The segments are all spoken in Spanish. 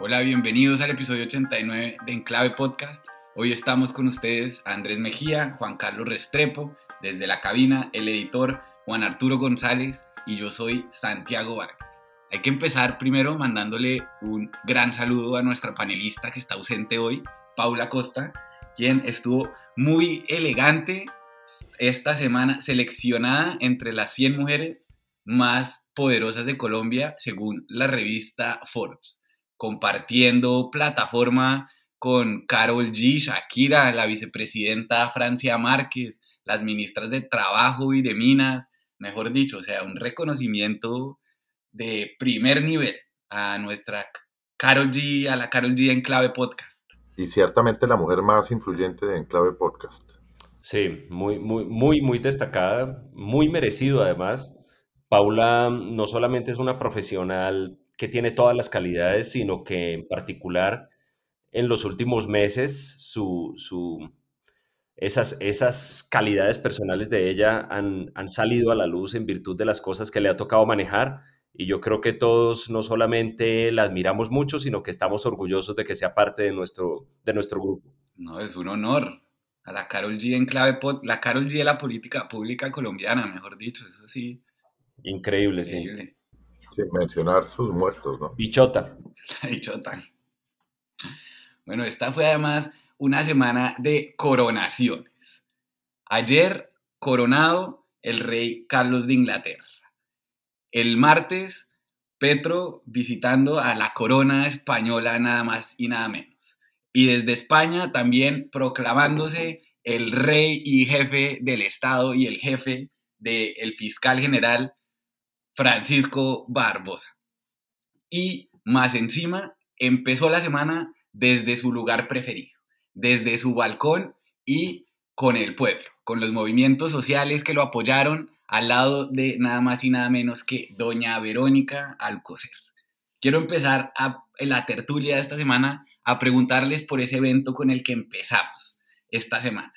Hola, bienvenidos al episodio 89 de Enclave Podcast. Hoy estamos con ustedes Andrés Mejía, Juan Carlos Restrepo, desde la cabina, el editor Juan Arturo González y yo soy Santiago Vargas. Hay que empezar primero mandándole un gran saludo a nuestra panelista que está ausente hoy, Paula Costa, quien estuvo muy elegante esta semana, seleccionada entre las 100 mujeres más poderosas de Colombia según la revista Forbes compartiendo plataforma con Carol G, Shakira, la vicepresidenta Francia Márquez, las ministras de Trabajo y de Minas, mejor dicho, o sea, un reconocimiento de primer nivel a nuestra Carol G, a la Carol G en Clave Podcast. Y ciertamente la mujer más influyente de Enclave Podcast. Sí, muy, muy, muy, muy destacada, muy merecido además. Paula no solamente es una profesional que tiene todas las calidades, sino que en particular en los últimos meses su, su, esas, esas calidades personales de ella han, han salido a la luz en virtud de las cosas que le ha tocado manejar. Y yo creo que todos no solamente la admiramos mucho, sino que estamos orgullosos de que sea parte de nuestro, de nuestro grupo. No, es un honor. A la Carol G en clave, la Carol G de la política pública colombiana, mejor dicho, eso sí. Increíble, sí mencionar sus muertos, ¿no? Bichota. Bichota. Bueno, esta fue además una semana de coronaciones. Ayer, coronado el rey Carlos de Inglaterra. El martes, Petro visitando a la corona española nada más y nada menos. Y desde España también proclamándose el rey y jefe del Estado y el jefe del fiscal general Francisco Barbosa. Y más encima, empezó la semana desde su lugar preferido, desde su balcón y con el pueblo, con los movimientos sociales que lo apoyaron al lado de nada más y nada menos que doña Verónica Alcocer. Quiero empezar a, la tertulia de esta semana a preguntarles por ese evento con el que empezamos esta semana.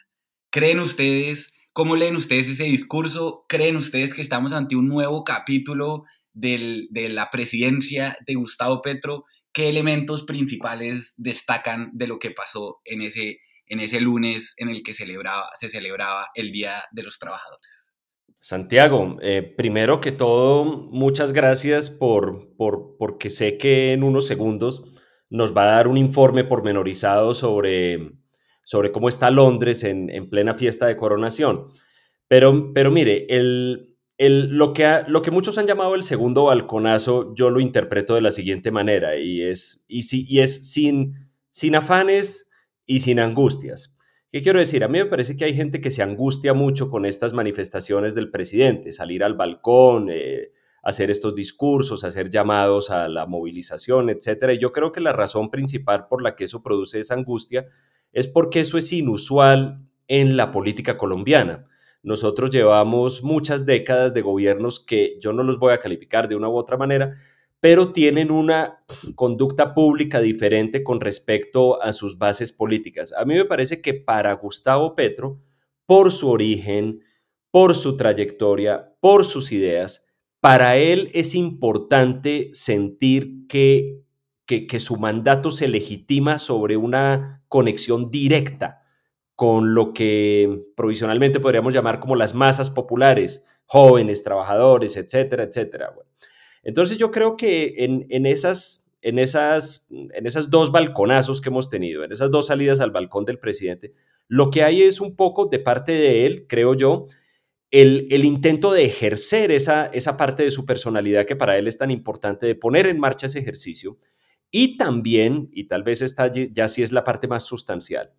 ¿Creen ustedes ¿Cómo leen ustedes ese discurso? ¿Creen ustedes que estamos ante un nuevo capítulo de la presidencia de Gustavo Petro? ¿Qué elementos principales destacan de lo que pasó en ese, lunes en el que se celebraba el Día de los Trabajadores? Santiago, eh, primero que todo, muchas gracias por, por, porque sé que en unos segundos nos va a dar un informe pormenorizado sobre sobre cómo está Londres en, plena fiesta de coronación. Pero, pero mire, el, lo, que lo que muchos han llamado el segundo balconazo, yo lo interpreto de la siguiente manera, y es, y si, y es sin, sin afanes y sin angustias. ¿Qué quiero decir? A mí me parece que hay gente que se angustia mucho con estas manifestaciones del presidente, salir al balcón, eh, hacer estos discursos, hacer llamados a la movilización, etc. Y yo creo que la razón principal por la que eso produce esa angustia es porque eso es inusual en la política colombiana. Nosotros llevamos muchas décadas de gobiernos que yo no los voy a calificar de una u otra manera, pero tienen una conducta pública diferente con respecto a sus bases políticas. A mí me parece que para Gustavo Petro, por su origen, por su trayectoria, por sus ideas, para él es importante sentir que, que, su mandato se legitima sobre una conexión directa con lo que provisionalmente podríamos llamar como las masas populares, jóvenes, trabajadores, etcétera, etcétera. entonces yo creo que en, esas, en, esas, en esas dos balconazos que hemos tenido, en esas dos salidas al balcón del presidente, lo que hay es un poco de parte de él, creo yo, el, el, intento de ejercer esa, esa parte de su personalidad que para él es tan importante, de poner en marcha ese ejercicio y también, y tal vez esta ya sí es la parte más sustancial,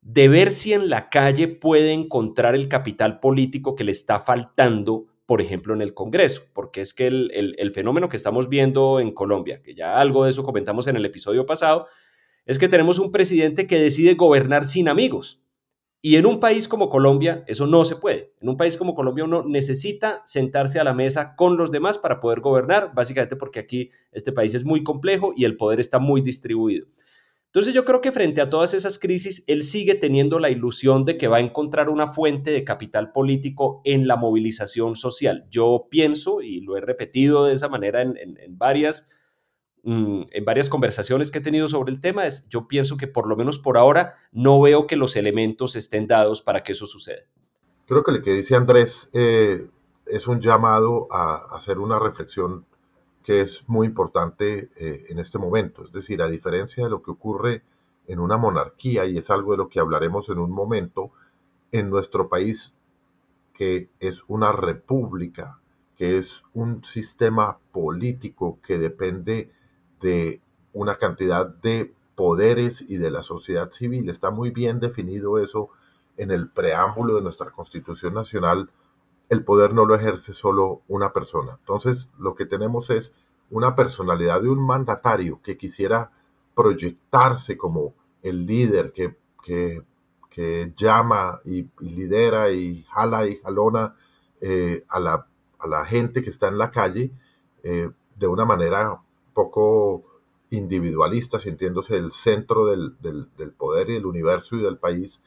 de ver si en la calle puede encontrar el capital político que le está faltando, por ejemplo, en el Congreso, porque es que el, el fenómeno que estamos viendo en Colombia, que ya algo de eso comentamos en el episodio pasado, es que tenemos un presidente que decide gobernar sin amigos. Y en un país como Colombia eso no se puede. En un país como Colombia uno necesita sentarse a la mesa con los demás para poder gobernar, básicamente porque aquí este país es muy complejo y el poder está muy distribuido. Entonces yo creo que frente a todas esas crisis, él sigue teniendo la ilusión de que va a encontrar una fuente de capital político en la movilización social. Yo pienso, y lo he repetido de esa manera en, varias mm, en varias conversaciones que he tenido sobre el tema, es yo pienso que por lo menos por ahora no veo que los elementos estén dados para que eso suceda. Creo que lo que dice Andrés eh, es un llamado a hacer una reflexión que es muy importante eh, en este momento. Es decir, a diferencia de lo que ocurre en una monarquía, y es algo de lo que hablaremos en un momento, en nuestro país, que es una república, que es un sistema político que depende de una cantidad de poderes y de la sociedad civil. Está muy bien definido eso en el preámbulo de nuestra Constitución Nacional el poder no lo ejerce solo una persona. Entonces, lo que tenemos es una personalidad de un mandatario que quisiera proyectarse como el líder que, que, llama y, lidera y jala y jalona eh, a, la, a, la, gente que está en la calle eh, de una manera poco individualista, sintiéndose el centro del, del, poder y del universo y del país,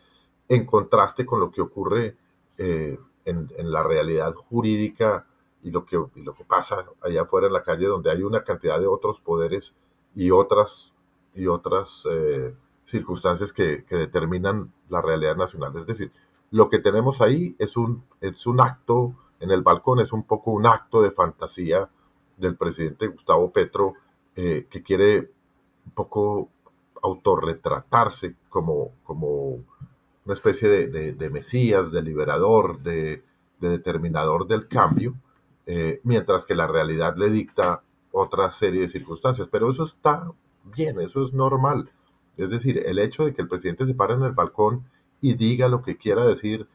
en contraste con lo que ocurre eh, en, la realidad jurídica y lo, que, lo que pasa allá afuera en la calle, donde hay una cantidad de otros poderes y otras, y otras eh, circunstancias que, determinan la realidad nacional. Es decir, lo que tenemos ahí es un, es un acto en el balcón, es un poco un acto de fantasía del presidente Gustavo Petro, eh, que quiere un poco autorretratarse como, como una especie de, mesías, de liberador, de, determinador del cambio, eh, mientras que la realidad le dicta otra serie de circunstancias. Pero eso está bien, eso es normal. Es decir, el hecho de que el presidente se pare en el balcón y diga lo que quiera decir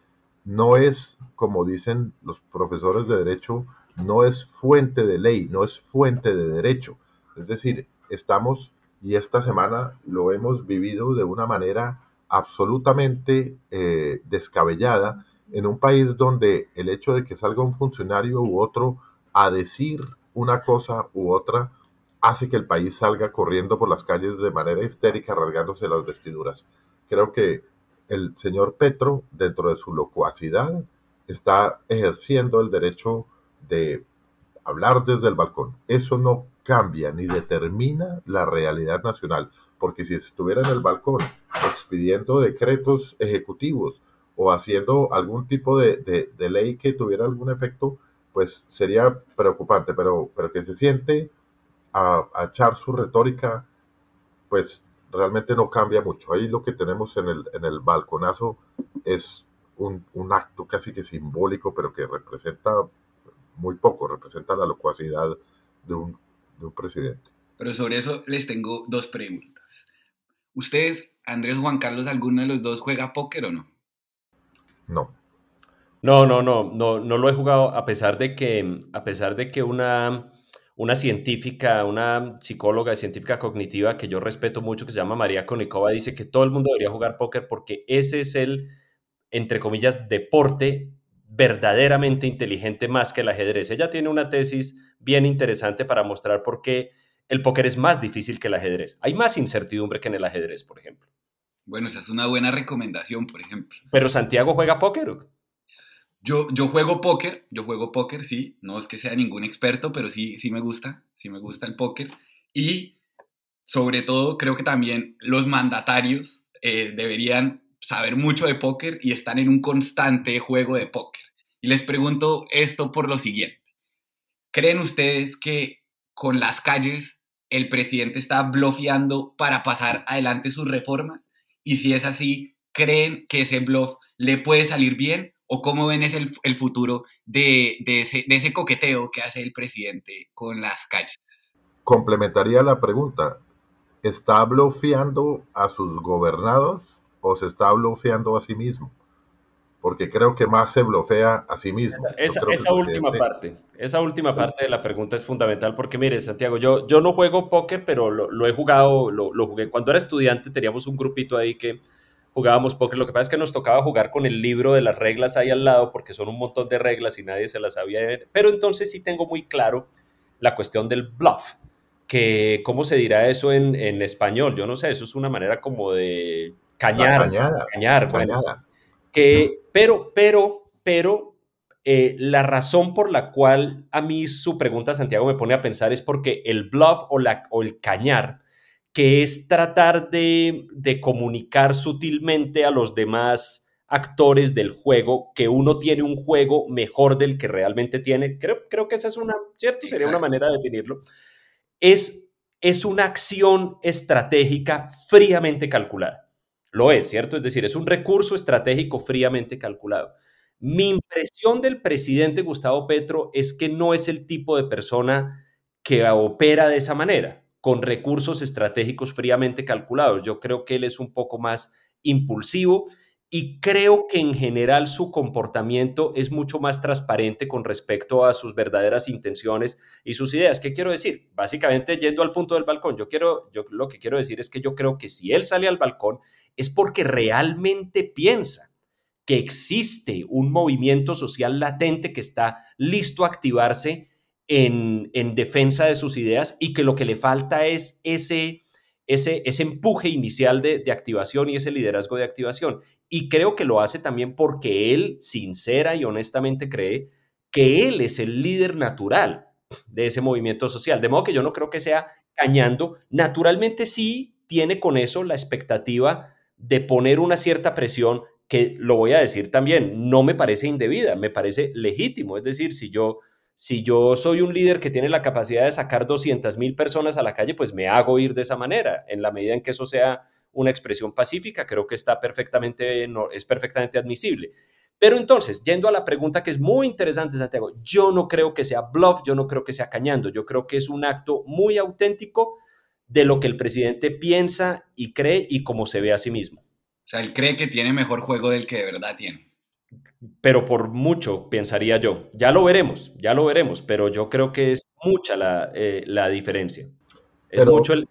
no es, como dicen los profesores de derecho, no es fuente de ley, no es fuente de derecho. Es decir, estamos, y esta semana lo hemos vivido de una manera absolutamente eh, descabellada en un país donde el hecho de que salga un funcionario u otro a decir una cosa u otra hace que el país salga corriendo por las calles de manera histérica, rasgándose las vestiduras. Creo que el señor Petro, dentro de su locuacidad, está ejerciendo el derecho de hablar desde el balcón. Eso no cambia ni determina la realidad nacional, porque si estuviera en el balcón expidiendo decretos ejecutivos o haciendo algún tipo de, ley que tuviera algún efecto, pues sería preocupante, pero, pero que se siente a, echar su retórica, pues realmente no cambia mucho. Ahí lo que tenemos en el, en el balconazo es un, un acto casi que simbólico, pero que representa muy poco, representa la locuacidad de un de un presidente. Pero sobre eso les tengo dos preguntas. ¿Ustedes, Andrés Juan Carlos, alguno de los dos juega póker o no? No. No, no, no, no, no lo he jugado a pesar de que, a pesar de que una, una científica, una psicóloga científica cognitiva que yo respeto mucho, que se llama María Konikova, dice que todo el mundo debería jugar póker porque ese es el, entre comillas, deporte verdaderamente inteligente más que el ajedrez. Ella tiene una tesis bien interesante para mostrar por qué el póker es más difícil que el ajedrez. Hay más incertidumbre que en el ajedrez, por ejemplo. Bueno, esa es una buena recomendación, por ejemplo. Pero Santiago juega póker. Yo, yo juego póker, yo juego póker, sí. No es que sea ningún experto, pero sí, sí me gusta, sí me gusta el póker. Y sobre todo, creo que también los mandatarios eh, deberían saber mucho de póker y están en un constante juego de póker. Y les pregunto esto por lo siguiente. ¿Creen ustedes que con las calles el presidente está bloqueando para pasar adelante sus reformas? Y si es así, ¿creen que ese bluff le puede salir bien? ¿O cómo ven es el, futuro de, ese, de ese coqueteo que hace el presidente con las calles? Complementaría la pregunta. ¿Está bloqueando a sus gobernados o se está bloqueando a sí mismo? Porque creo que más se bloquea a sí mismo. Esa, última parte, esa última parte de la pregunta es fundamental porque, mire, Santiago, yo, yo no juego póker, pero lo, he jugado, lo, lo, jugué. Cuando era estudiante teníamos un grupito ahí que jugábamos póker. Lo que pasa es que nos tocaba jugar con el libro de las reglas ahí al lado porque son un montón de reglas y nadie se las sabía. Pero entonces sí tengo muy claro la cuestión del bluff que, ¿cómo se dirá eso en, en, español? Yo no sé, eso es una manera como de cañar. cañada, cañar, Que, pero, pero, pero, eh, la razón por la cual a mí su pregunta, Santiago, me pone a pensar es porque el bluff o, la, o el cañar, que es tratar de, de comunicar sutilmente a los demás actores del juego que uno tiene un juego mejor del que realmente tiene. Creo, creo que esa es una, ¿cierto? Sería una manera de definirlo. Es, es una acción estratégica fríamente calculada. Lo es, ¿cierto? Es decir, es un recurso estratégico fríamente calculado. Mi impresión del presidente Gustavo Petro es que no es el tipo de persona que opera de esa manera, con recursos estratégicos fríamente calculados. Yo creo que él es un poco más impulsivo y creo que en general su comportamiento es mucho más transparente con respecto a sus verdaderas intenciones y sus ideas. ¿Qué quiero decir? Básicamente, yendo al punto del balcón, yo quiero, yo lo que quiero decir es que yo creo que si él sale al balcón es porque realmente piensa que existe un movimiento social latente que está listo a activarse en, en defensa de sus ideas y que lo que le falta es ese ese, empuje inicial de, activación y ese liderazgo de activación. Y creo que lo hace también porque él, sincera y honestamente, cree que él es el líder natural de ese movimiento social. De modo que yo no creo que sea cañando. Naturalmente sí tiene con eso la expectativa de poner una cierta presión que, lo voy a decir también, no me parece indebida, me parece legítimo. Es decir, si yo si yo soy un líder que tiene la capacidad de sacar 200 mil personas a la calle, pues me hago ir de esa manera. En la medida en que eso sea una expresión pacífica, creo que está perfectamente, no, es perfectamente admisible. Pero entonces, yendo a la pregunta que es muy interesante, Santiago, yo no creo que sea bluff, yo no creo que sea cañando, yo creo que es un acto muy auténtico de lo que el presidente piensa y cree y cómo se ve a sí mismo. O sea, él cree que tiene mejor juego del que de verdad tiene pero por mucho, pensaría yo. Ya lo veremos, ya lo veremos, pero yo creo que es mucha la, eh, diferencia. Es mucho el...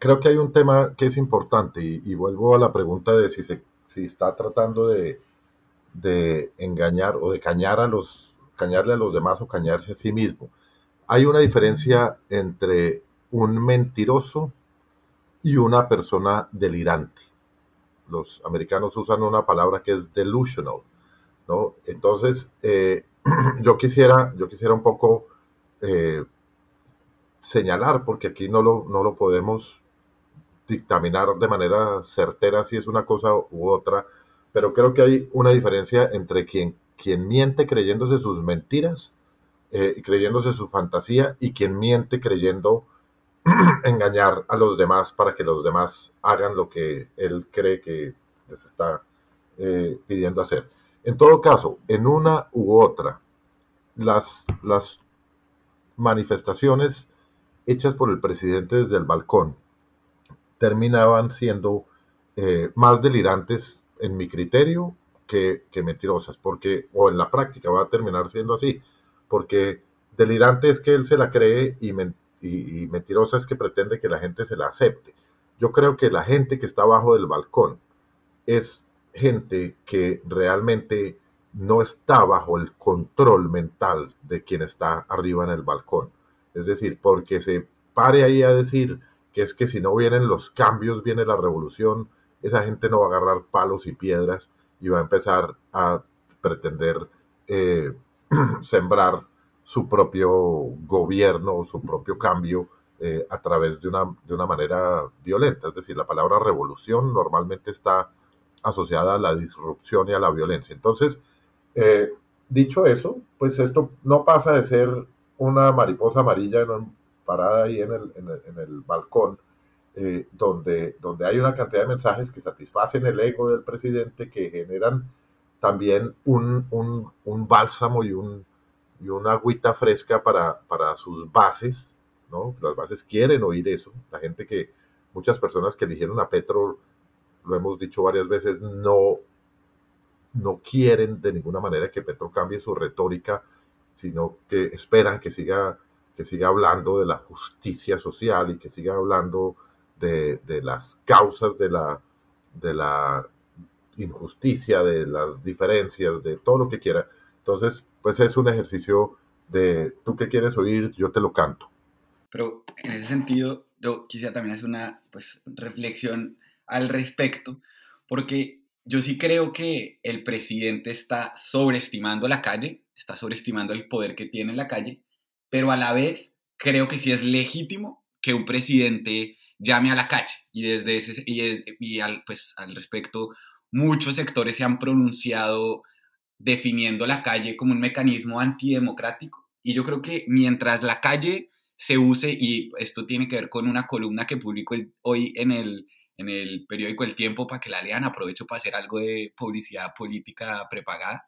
Creo, que hay un tema que es importante y, vuelvo a la pregunta de si, se, si está tratando de, de engañar o de cañar a los, cañarle a los demás o cañarse a sí mismo. Hay una diferencia entre un mentiroso y una persona delirante los americanos usan una palabra que es delusional, ¿no? Entonces, eh, yo, quisiera, yo quisiera un poco eh, señalar, porque aquí no lo, no lo podemos dictaminar de manera certera si es una cosa u otra, pero creo que hay una diferencia entre quien, quien miente creyéndose sus mentiras, eh, creyéndose su fantasía, y quien miente creyendo engañar a los demás para que los demás hagan lo que él cree que les está eh, pidiendo hacer. En todo caso, en una u otra, las, las manifestaciones hechas por el presidente desde el balcón terminaban siendo eh, más delirantes en mi criterio que, que, mentirosas, porque, o en la práctica va a terminar siendo así, porque delirante es que él se la cree y, y, mentirosa es que pretende que la gente se la acepte. Yo creo que la gente que está abajo del balcón es gente que realmente no está bajo el control mental de quien está arriba en el balcón. Es decir, porque se pare ahí a decir que es que si no vienen los cambios, viene la revolución, esa gente no va a agarrar palos y piedras y va a empezar a pretender eh, sembrar su propio gobierno su propio cambio eh, a través de una, de una manera violenta. Es decir, la palabra revolución normalmente está asociada a la disrupción y a la violencia. Entonces, eh, dicho eso, pues esto no pasa de ser una mariposa amarilla parada ahí en el, en el, balcón, eh, donde, donde hay una cantidad de mensajes que satisfacen el ego del presidente, que generan también un, un, un bálsamo y un, y una agüita fresca para, para sus bases, ¿no? Las bases quieren oír eso. La gente que, muchas personas que eligieron a Petro, lo hemos dicho varias veces, no, no quieren de ninguna manera que Petro cambie su retórica, sino que esperan que siga, que siga hablando de la justicia social y que siga hablando de, de las causas de la, de la injusticia, de las diferencias, de todo lo que quiera. Entonces, pues es un ejercicio de tú que quieres oír, yo te lo canto. Pero en ese sentido, yo quisiera también hacer una pues, reflexión al respecto, porque yo sí creo que el presidente está sobreestimando la calle, está sobreestimando el poder que tiene en la calle, pero a la vez creo que sí es legítimo que un presidente llame a la calle y desde ese y al, pues, al respecto muchos sectores se han pronunciado definiendo la calle como un mecanismo antidemocrático y yo creo que mientras la calle se use y esto tiene que ver con una columna que publico hoy en el en el periódico El Tiempo para que la lean. Aprovecho para hacer algo de publicidad política prepagada.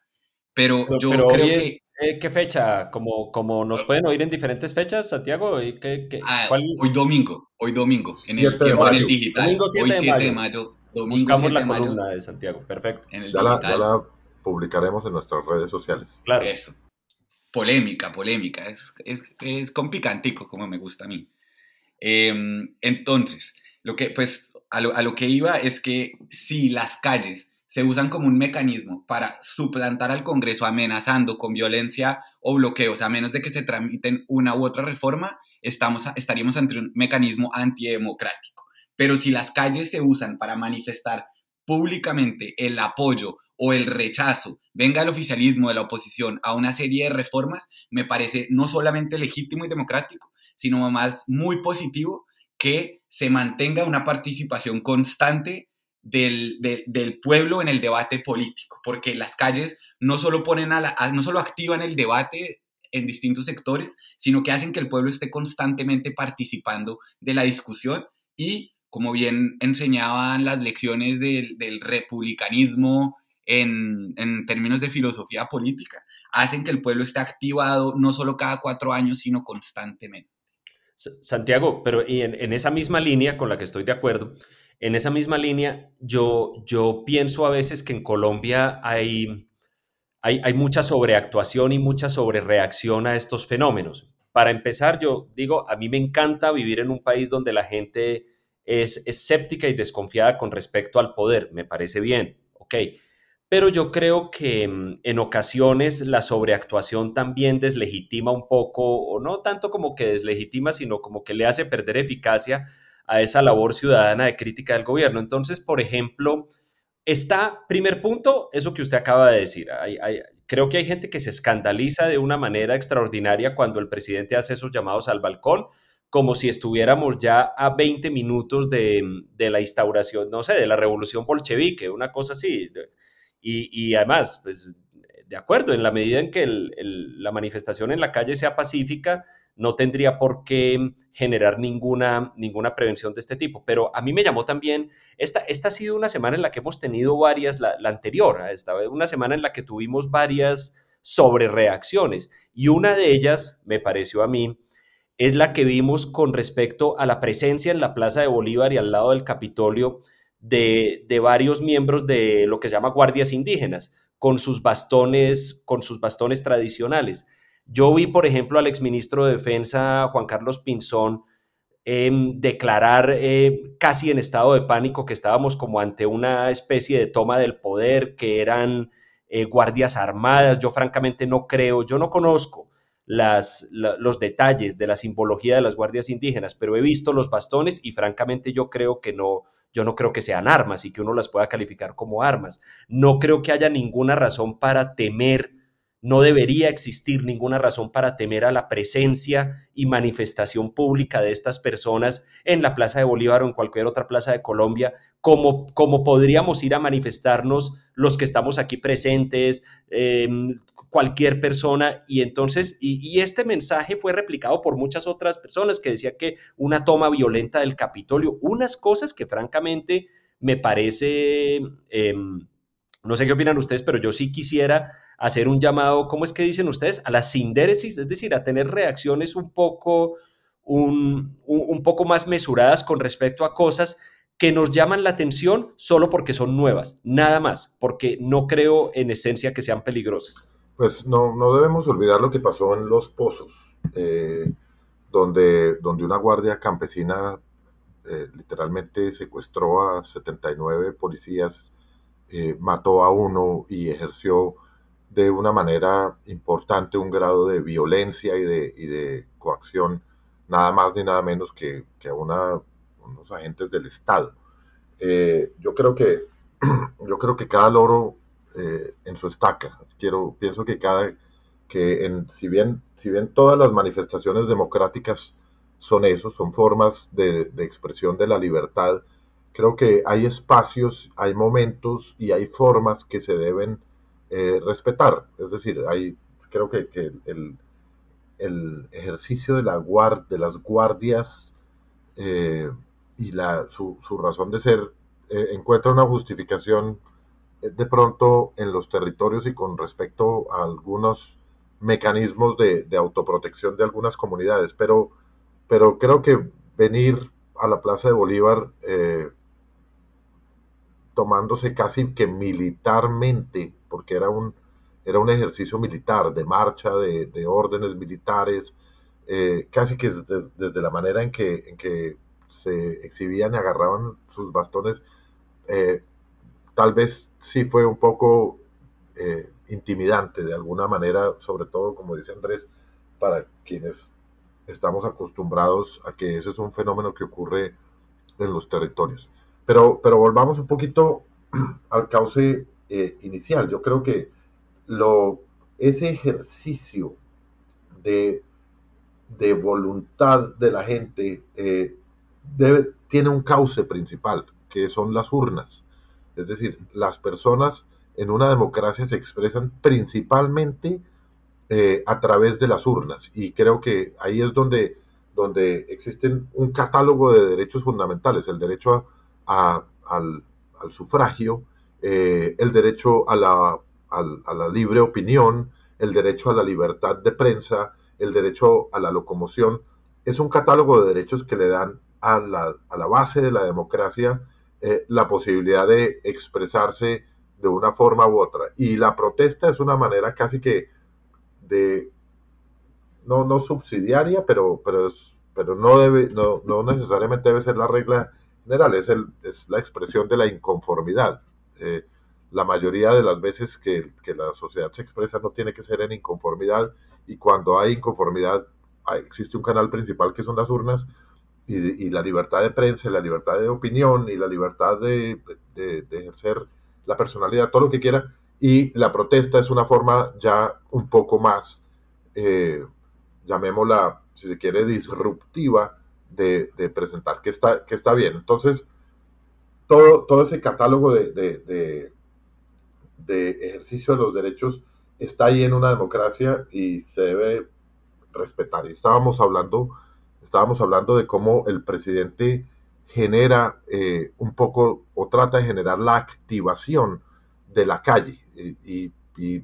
Pero, yo creo que... Eh, ¿Qué fecha? ¿Como, como nos pueden oír en diferentes fechas, Santiago? ¿Qué, qué, ah, Hoy domingo, hoy domingo, en el, tiempo, en el digital. Domingo 7 hoy 7 de mayo. Buscamos la columna de Santiago, perfecto. ya, la, ya, la, publicaremos en nuestras redes sociales. Claro. Eso. Polémica, polémica. Es, es, es con picantico, como me gusta a mí. Eh, entonces, lo que, pues, a lo, que iba es que si las calles se usan como un mecanismo para suplantar al Congreso amenazando con violencia o bloqueos, a menos de que se tramiten una u otra reforma, estamos, estaríamos ante un mecanismo antidemocrático. Pero si las calles se usan para manifestar públicamente el apoyo o el rechazo, venga el oficialismo de la oposición a una serie de reformas, me parece no solamente legítimo y democrático, sino más muy positivo que se mantenga una participación constante del, pueblo en el debate político, porque las calles no solo, ponen a no solo activan el debate en distintos sectores, sino que hacen que el pueblo esté constantemente participando de la discusión y, como bien enseñaban las lecciones del, republicanismo en, en términos de filosofía política, hacen que el pueblo esté activado no solo cada cuatro años, sino constantemente. Santiago, pero y en, esa misma línea con la que estoy de acuerdo, en esa misma línea yo, yo pienso a veces que en Colombia hay, hay, hay mucha sobreactuación y mucha sobrereacción a estos fenómenos. Para empezar, yo digo, a mí me encanta vivir en un país donde la gente es escéptica y desconfiada con respecto al poder. Me parece bien, ok pero yo creo que mm, en ocasiones la sobreactuación también deslegitima un poco, o no tanto como que deslegitima, sino como que le hace perder eficacia a esa labor ciudadana de crítica del gobierno. Entonces, por ejemplo, está, primer punto, eso que usted acaba de decir. creo que hay gente que se escandaliza de una manera extraordinaria cuando el presidente hace esos llamados al balcón, como si estuviéramos ya a 20 minutos de, de la instauración, no sé, de la revolución bolchevique, una cosa así y, además, pues de acuerdo, en la medida en que la manifestación en la calle sea pacífica, no tendría por qué generar ninguna, ninguna prevención de este tipo. Pero a mí me llamó también, esta, esta ha sido una semana en la que hemos tenido varias, la, anterior, esta una semana en la que tuvimos varias sobrereacciones. Y una de ellas, me pareció a mí, es la que vimos con respecto a la presencia en la Plaza de Bolívar y al lado del Capitolio de, varios miembros de lo que se llama guardias indígenas, con sus bastones, con sus bastones tradicionales. Yo vi, por ejemplo, al exministro de Defensa, Juan Carlos Pinzón, em, declarar eh, casi en estado de pánico que estábamos como ante una especie de toma del poder, que eran eh, guardias armadas. Yo francamente no creo, yo no conozco las, los detalles de la simbología de las guardias indígenas, pero he visto los bastones y francamente yo creo que no, yo no creo que sean armas y que uno las pueda calificar como armas. No creo que haya ninguna razón para temer, no debería existir ninguna razón para temer a la presencia y manifestación pública de estas personas en la Plaza de Bolívar o en cualquier otra plaza de Colombia, como, como podríamos ir a manifestarnos los que estamos aquí presentes, em, cualquier persona y entonces, y, este mensaje fue replicado por muchas otras personas que decía que una toma violenta del Capitolio, unas cosas que francamente me parece, em, no sé qué opinan ustedes, pero yo sí quisiera hacer un llamado, ¿cómo es que dicen ustedes? A la sindéresis, es decir, a tener reacciones un poco, un, un poco más mesuradas con respecto a cosas que nos llaman la atención solo porque son nuevas, nada más, porque no creo en esencia que sean peligrosas. Pues no, no debemos olvidar lo que pasó en Los Pozos, eh, donde, donde una guardia campesina eh, literalmente secuestró a 79 policías, eh, mató a uno y ejerció de una manera importante un grado de violencia y de, y de coacción, nada más ni nada menos que, que a una, unos agentes del Estado. yo creo que yo creo que cada loro eh, en su estaca. Quiero, pienso que cada, que en, si bien, si bien todas las manifestaciones democráticas son eso, son formas de, de expresión de la libertad, creo que hay espacios, hay momentos y hay formas que se deben eh, respetar. Es decir, hay, creo que, que el, el, ejercicio de, la guard, de las guardias eh, y la, su, su, razón de ser encuentra una justificación de pronto en los territorios y con respecto a algunos mecanismos de, de autoprotección de algunas comunidades. Pero, pero creo que venir a la Plaza de Bolívar eh, tomándose casi que militarmente, porque era un, era un ejercicio militar, de marcha, de, de órdenes militares, eh, casi que desde, desde, la manera en que, en que se exhibían y agarraban sus bastones, eh, tal vez sí fue un poco eh, intimidante de alguna manera, sobre todo, como dice Andrés, para quienes estamos acostumbrados a que ese es un fenómeno que ocurre en los territorios. Pero, pero volvamos un poquito al cauce eh, inicial. Yo creo que lo, ese ejercicio de, de voluntad de la gente eh, tiene un cauce principal, que son las urnas. Es decir, las personas en una democracia se expresan principalmente eh, a través de las urnas. Y creo que ahí es donde, donde existen un catálogo de derechos fundamentales, el derecho al, sufragio, eh, el derecho a la, a la libre opinión, el derecho a la libertad de prensa, el derecho a la locomoción. Es un catálogo de derechos que le dan a la, a la base de la democracia eh, la posibilidad de expresarse de una forma u otra. Y la protesta es una manera casi que de, no, no subsidiaria, pero, pero, es, pero no, debe, no, no necesariamente debe ser la regla general, es, el, es la expresión de la inconformidad. Eh, la mayoría de las veces que, que, la sociedad se expresa no tiene que ser en inconformidad y cuando hay inconformidad hay, existe un canal principal que son las urnas y, la libertad de prensa, la libertad de opinión y la libertad de, ejercer la personalidad, todo lo que quiera. Y la protesta es una forma ya un poco más, eh, llamémosla, si se quiere, disruptiva de, presentar que está, que está bien. Entonces, todo, todo ese catálogo de, de, ejercicio de los derechos está ahí en una democracia y se debe respetar. Estábamos hablando estábamos hablando de cómo el presidente genera eh, un poco o trata de generar la activación de la calle y,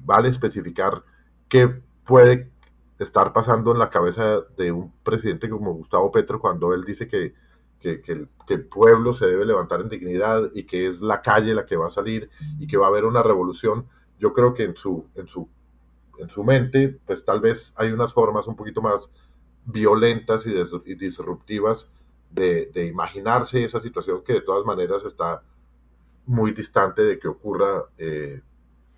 vale especificar qué puede estar pasando en la cabeza de un presidente como Gustavo Petro cuando él dice que, el, que, el, pueblo se debe levantar en dignidad y que es la calle la que va a salir y que va a haber una revolución. Yo creo que en su, en su, en su mente, pues tal vez hay unas formas un poquito más violentas y, disruptivas de, de, imaginarse esa situación que de todas maneras está muy distante de que ocurra eh,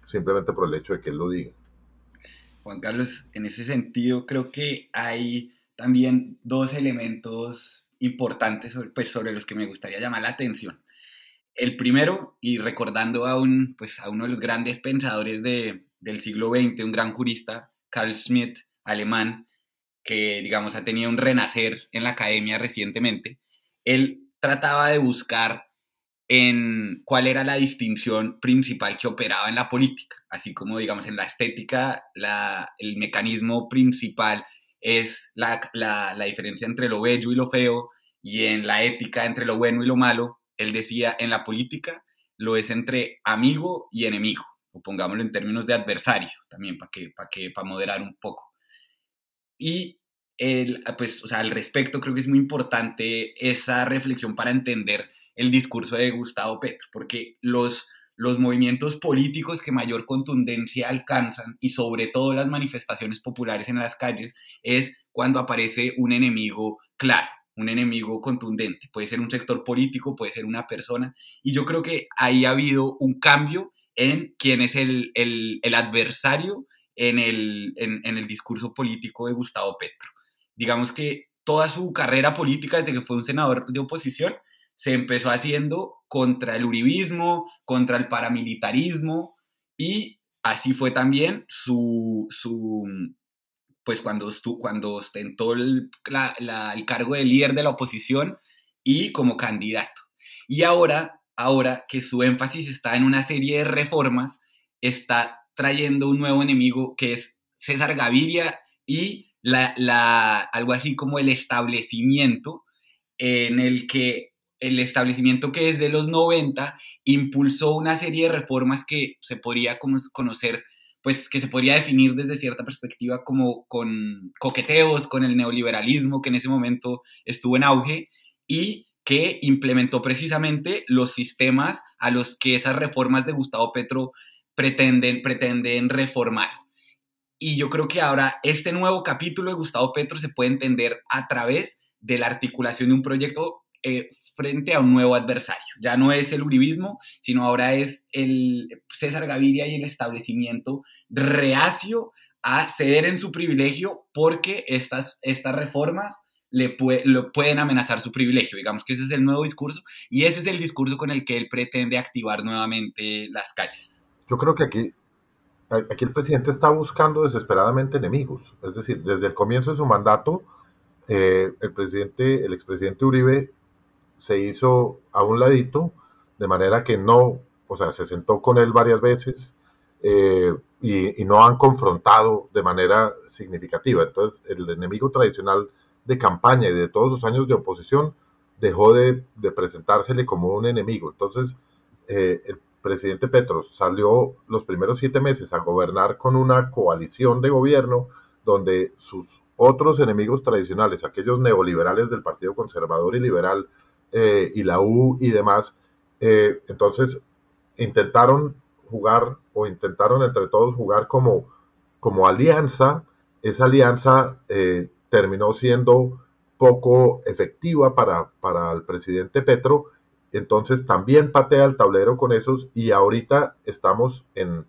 simplemente por el hecho de que él lo diga. Juan Carlos, en ese sentido creo que hay también dos elementos importantes sobre, pues, sobre los que me gustaría llamar la atención. El primero, y recordando a, un, pues, a uno de los grandes pensadores de, del siglo XX, un gran jurista, Carl Schmitt, alemán, que digamos ha tenido un renacer en la academia recientemente, él trataba de buscar en cuál era la distinción principal que operaba en la política, así como digamos en la estética, la, el mecanismo principal es la, la, la diferencia entre lo bello y lo feo, y en la ética entre lo bueno y lo malo, él decía en la política lo es entre amigo y enemigo, o pongámoslo en términos de adversario también, para que, para que, para moderar un poco. Y el, pues, o sea, al respecto creo que es muy importante esa reflexión para entender el discurso de Gustavo Petro, porque los, los movimientos políticos que mayor contundencia alcanzan y sobre todo las manifestaciones populares en las calles es cuando aparece un enemigo claro, un enemigo contundente. Puede ser un sector político, puede ser una persona. Y yo creo que ahí ha habido un cambio en quién es el, el, el adversario en el, en, en el discurso político de Gustavo Petro. Digamos que toda su carrera política, desde que fue un senador de oposición, se empezó haciendo contra el uribismo, contra el paramilitarismo y así fue también su, su pues cuando, cuando ostentó el, el cargo de líder de la oposición y como candidato. Y ahora, ahora que su énfasis está en una serie de reformas, está trayendo un nuevo enemigo que es César Gaviria y la, algo así como el establecimiento en el que el establecimiento que desde los 90 impulsó una serie de reformas que se podría conocer, pues que se podría definir desde cierta perspectiva como con coqueteos con el neoliberalismo que en ese momento estuvo en auge y que implementó precisamente los sistemas a los que esas reformas de Gustavo Petro pretenden, pretenden reformar. Y yo creo que ahora este nuevo capítulo de Gustavo Petro se puede entender a través de la articulación de un proyecto eh, frente a un nuevo adversario. Ya no es el uribismo, sino ahora es el César Gaviria y el establecimiento reacio a ceder en su privilegio porque estas, estas reformas le pueden amenazar su privilegio. Digamos que ese es el nuevo discurso y ese es el discurso con el que él pretende activar nuevamente las calles. Yo creo que aquí, aquí el presidente está buscando desesperadamente enemigos. Es decir, desde el comienzo de su mandato, eh, el presidente, el expresidente Uribe se hizo a un ladito, de manera que no, o sea, se sentó con él varias veces eh, y, no han confrontado de manera significativa. Entonces, el enemigo tradicional de campaña y de todos sus años de oposición dejó de, presentársele como un enemigo. Entonces, eh, el presidente Petro salió los primeros siete meses a gobernar con una coalición de gobierno donde sus otros enemigos tradicionales, aquellos neoliberales del Partido Conservador y Liberal, eh, y la U y demás. Eh, entonces intentaron jugar o intentaron entre todos jugar como, como alianza. Esa alianza eh, terminó siendo poco efectiva para, para el presidente Petro. Entonces también patea el tablero con esos y ahorita estamos en,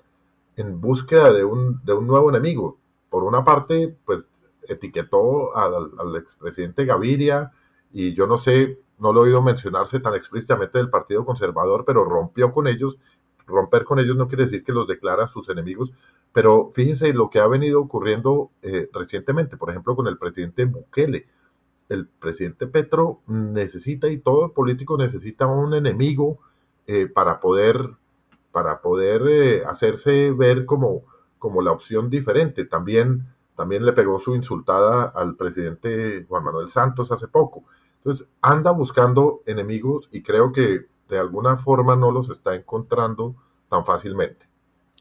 en búsqueda de un, de un nuevo enemigo. Por una parte, pues etiquetó al, al expresidente Gaviria y yo no sé no lo he oído mencionarse tan explícitamente del Partido Conservador, pero rompió con ellos. Romper con ellos no quiere decir que los declara sus enemigos, pero fíjense lo que ha venido ocurriendo eh, recientemente, por ejemplo, con el presidente Bukele. El presidente Petro necesita, y todo político necesita un enemigo eh, para poder, para poder eh, hacerse ver como, como la opción diferente. También, también le pegó su insultada al presidente Juan Manuel Santos hace poco. Entonces, anda buscando enemigos y creo que de alguna forma no los está encontrando tan fácilmente.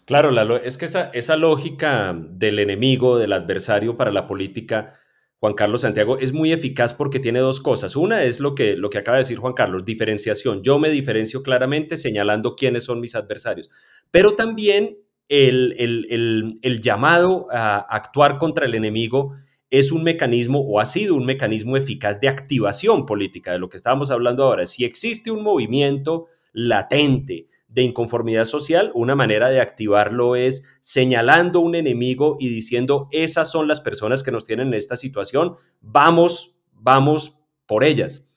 Claro, es que esa, esa lógica del enemigo, del adversario para la política, Juan Carlos Santiago, es muy eficaz porque tiene dos cosas. Una es lo que, lo que acaba de decir Juan Carlos, diferenciación. Yo me diferencio claramente señalando quiénes son mis adversarios, pero también el, el, el llamado a actuar contra el enemigo es un mecanismo o ha sido un mecanismo eficaz de activación política, de lo que estábamos hablando ahora. Si existe un movimiento latente de inconformidad social, una manera de activarlo es señalando un enemigo y diciendo, esas son las personas que nos tienen en esta situación, vamos, vamos por ellas.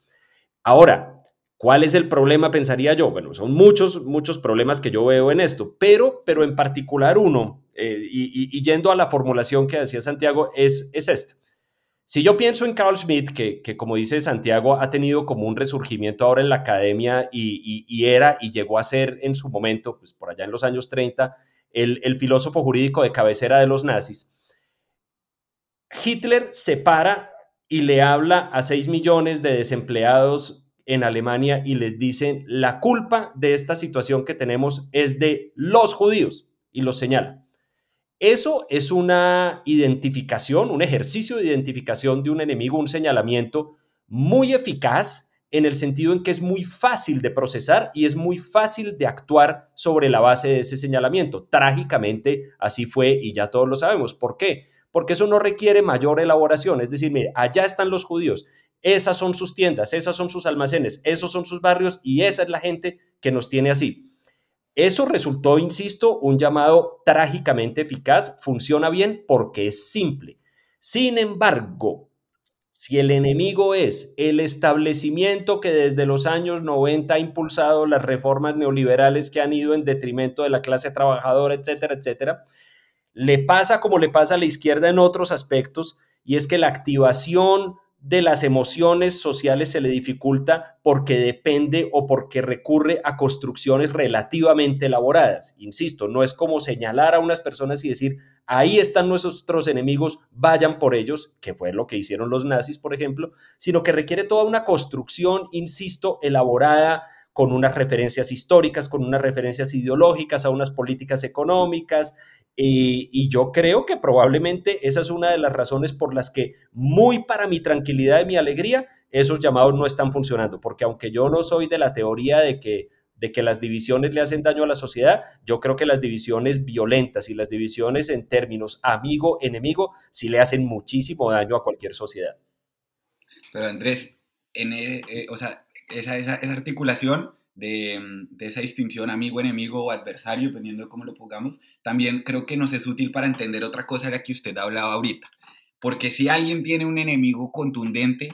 Ahora, ¿cuál es el problema, pensaría yo? Bueno, son muchos, muchos problemas que yo veo en esto, pero, pero en particular uno eh, y, yendo a la formulación que decía Santiago, es, es esta. Si yo pienso en Carl Schmitt, que, como dice Santiago, ha tenido como un resurgimiento ahora en la academia y, era y llegó a ser en su momento, pues por allá en los años 30, el, el filósofo jurídico de cabecera de los nazis, Hitler se para y le habla a 6 millones de desempleados en Alemania y les dice, la culpa de esta situación que tenemos es de los judíos y los señala. Eso es una identificación, un ejercicio de identificación de un enemigo, un señalamiento muy eficaz en el sentido en que es muy fácil de procesar y es muy fácil de actuar sobre la base de ese señalamiento. Trágicamente así fue y ya todos lo sabemos. ¿Por qué? Porque eso no requiere mayor elaboración. Es decir, mire, allá están los judíos, esas son sus tiendas, esas son sus almacenes, esos son sus barrios y esa es la gente que nos tiene así. Eso resultó, insisto, un llamado trágicamente eficaz, funciona bien porque es simple. Sin embargo, Si el enemigo es el establecimiento que desde los años 90 ha impulsado las reformas neoliberales que han ido en detrimento de la clase trabajadora, etcétera, etcétera, le pasa como le pasa a la izquierda en otros aspectos, y es que la activación de las emociones sociales se le dificulta porque depende o porque recurre a construcciones relativamente elaboradas. Insisto, no es como señalar a unas personas y decir, ahí están nuestros enemigos, vayan por ellos, que fue lo que hicieron los nazis, por ejemplo, sino que requiere toda una construcción, insisto, elaborada con unas referencias históricas, con unas referencias ideológicas, a unas políticas económicas. y yo creo que probablemente esa es una de las razones por las que, muy para mi tranquilidad y mi alegría, esos llamados no están funcionando. Porque aunque yo no soy de la teoría de que, de que las divisiones le hacen daño a la sociedad, yo creo que las divisiones violentas y las divisiones en términos amigo-enemigo sí le hacen muchísimo daño a cualquier sociedad. Pero Andrés, en, eh, eh, o sea, esa, esa, esa articulación de, de, esa distinción amigo, enemigo o adversario, dependiendo de cómo lo pongamos, también creo que nos es útil para entender otra cosa de la que usted hablaba ahorita. Porque si alguien tiene un enemigo contundente,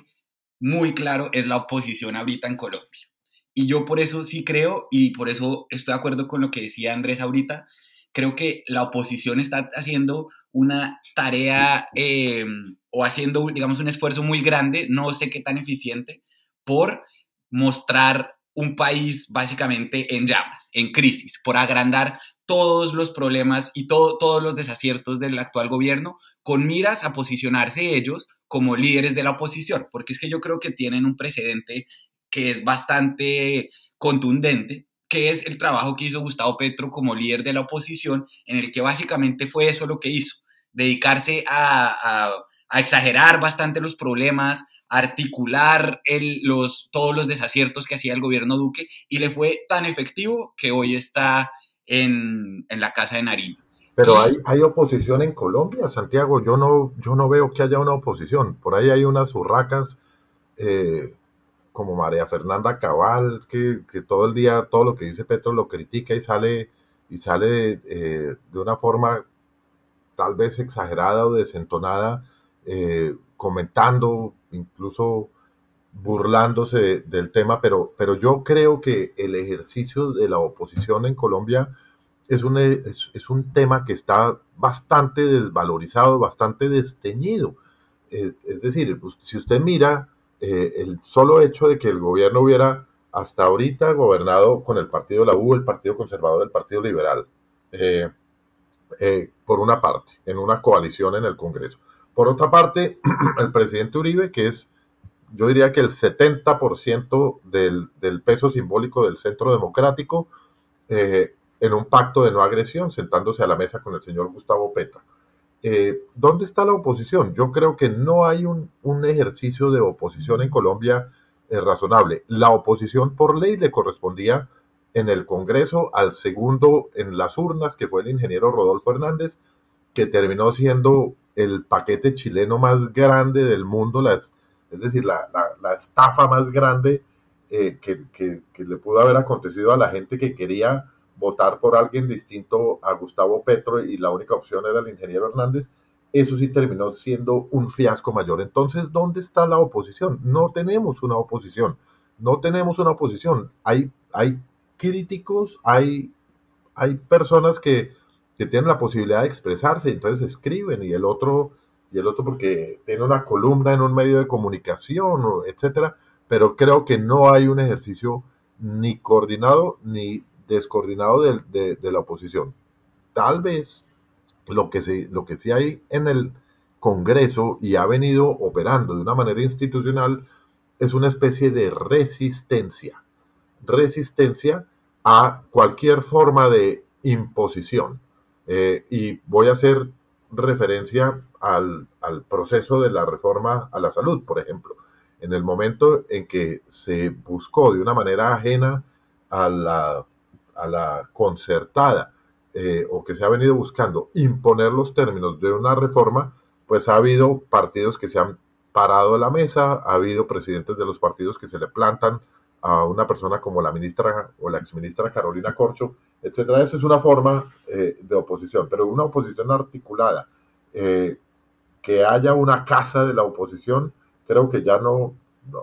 muy claro, es la oposición ahorita en Colombia. Y yo por eso sí creo, y por eso estoy de acuerdo con lo que decía Andrés ahorita, creo que la oposición está haciendo una tarea eh, o haciendo, digamos, un esfuerzo muy grande, no sé qué tan eficiente, por mostrar un país básicamente en llamas, en crisis, por agrandar todos los problemas y todo, todos los desaciertos del actual gobierno con miras a posicionarse ellos como líderes de la oposición, porque es que yo creo que tienen un precedente que es bastante contundente, que es el trabajo que hizo Gustavo Petro como líder de la oposición, en el que básicamente fue eso lo que hizo, dedicarse a, a, a exagerar bastante los problemas, articular el, los, todos los desaciertos que hacía el gobierno Duque y le fue tan efectivo que hoy está en, en la Casa de Nariño. Pero hay, hay oposición en Colombia, Santiago. Yo no, yo no veo que haya una oposición. Por ahí hay unas urracas eh, como María Fernanda Cabal, que, que, todo el día todo lo que dice Petro lo critica y sale, y sale eh, de una forma tal vez exagerada o desentonada, eh, comentando incluso burlándose del tema, pero, pero yo creo que el ejercicio de la oposición en Colombia es un, es, un tema que está bastante desvalorizado, bastante desteñido. Eh, es decir, pues, si usted mira eh, el solo hecho de que el gobierno hubiera hasta ahorita gobernado con el partido la U, el Partido Conservador, el Partido Liberal, eh, por una parte, en una coalición en el Congreso. Por otra parte, el presidente Uribe, que es, yo diría que el 70% del, del peso simbólico del centro democrático, eh, en un pacto de no agresión, sentándose a la mesa con el señor Gustavo Petro. Eh, ¿Dónde está la oposición? Yo creo que no hay un, ejercicio de oposición en Colombia eh, razonable. La oposición por ley le correspondía en el Congreso al segundo en las urnas, que fue el ingeniero Rodolfo Hernández, que terminó siendo el paquete chileno más grande del mundo, las, es decir, la, la, la estafa más grande eh, que, que, que, le pudo haber acontecido a la gente que quería votar por alguien distinto a Gustavo Petro y la única opción era el ingeniero Hernández, eso sí terminó siendo un fiasco mayor. Entonces, ¿dónde está la oposición? No tenemos una oposición, no tenemos una oposición. Hay, hay críticos, hay, hay personas que que tienen la posibilidad de expresarse, entonces escriben y el otro, y el otro porque tiene una columna en un medio de comunicación, etcétera, pero creo que no hay un ejercicio ni coordinado ni descoordinado de, de, de la oposición. Tal vez lo que, sí, lo que sí hay en el Congreso y ha venido operando de una manera institucional es una especie de resistencia, resistencia a cualquier forma de imposición. Eh, y voy a hacer referencia al, al, proceso de la reforma a la salud, por ejemplo. En el momento en que se buscó de una manera ajena a la, a la concertada eh, o que se ha venido buscando imponer los términos de una reforma, pues ha habido partidos que se han parado a la mesa, ha habido presidentes de los partidos que se le plantan a una persona como la ministra o la exministra Carolina Corcho, etcétera. Esa es una forma eh, de oposición, pero una oposición articulada, eh, que haya una casa de la oposición creo que ya no,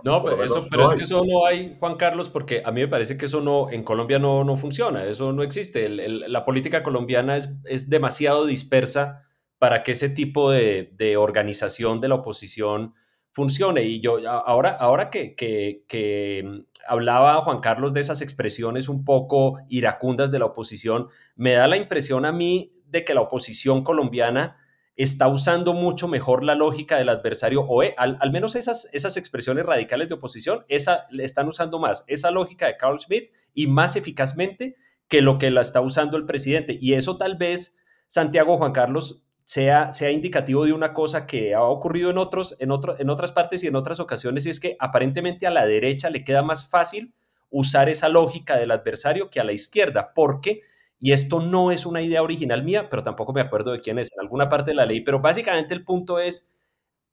no, pero, eso, pero es que eso no hay, Juan Carlos, porque a mí me parece que eso no, en Colombia no, no funciona, eso no existe. la política colombiana es, es, demasiado dispersa para que ese tipo de, de, organización de la oposición funcione. Y yo, ahora, ahora que, que, que, hablaba Juan Carlos de esas expresiones un poco iracundas de la oposición, me da la impresión a mí de que la oposición colombiana está usando mucho mejor la lógica del adversario, o eh, al, menos esas, esas expresiones radicales de oposición, esa, están usando más esa lógica de Carl Schmitt y más eficazmente que lo que la está usando el presidente. Y eso tal vez, Santiago Juan Carlos, sea, sea indicativo de una cosa que ha ocurrido en, otros, en, otro, en otras partes y en otras ocasiones, y es que aparentemente a la derecha le queda más fácil usar esa lógica del adversario que a la izquierda, porque y esto no es una idea original mía, pero tampoco me acuerdo de quién es, en alguna parte de la ley, pero básicamente el punto es,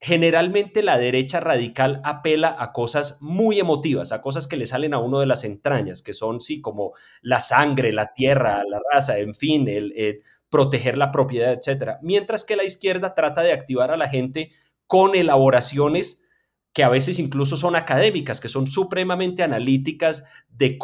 generalmente la derecha radical apela a cosas muy emotivas, a cosas que le salen a uno de las entrañas, que son, sí, como la sangre, la tierra, la raza, en fin, el, el proteger la propiedad, etc. Mientras que la izquierda trata de activar a la gente con elaboraciones que a veces incluso son académicas, que son supremamente analíticas de,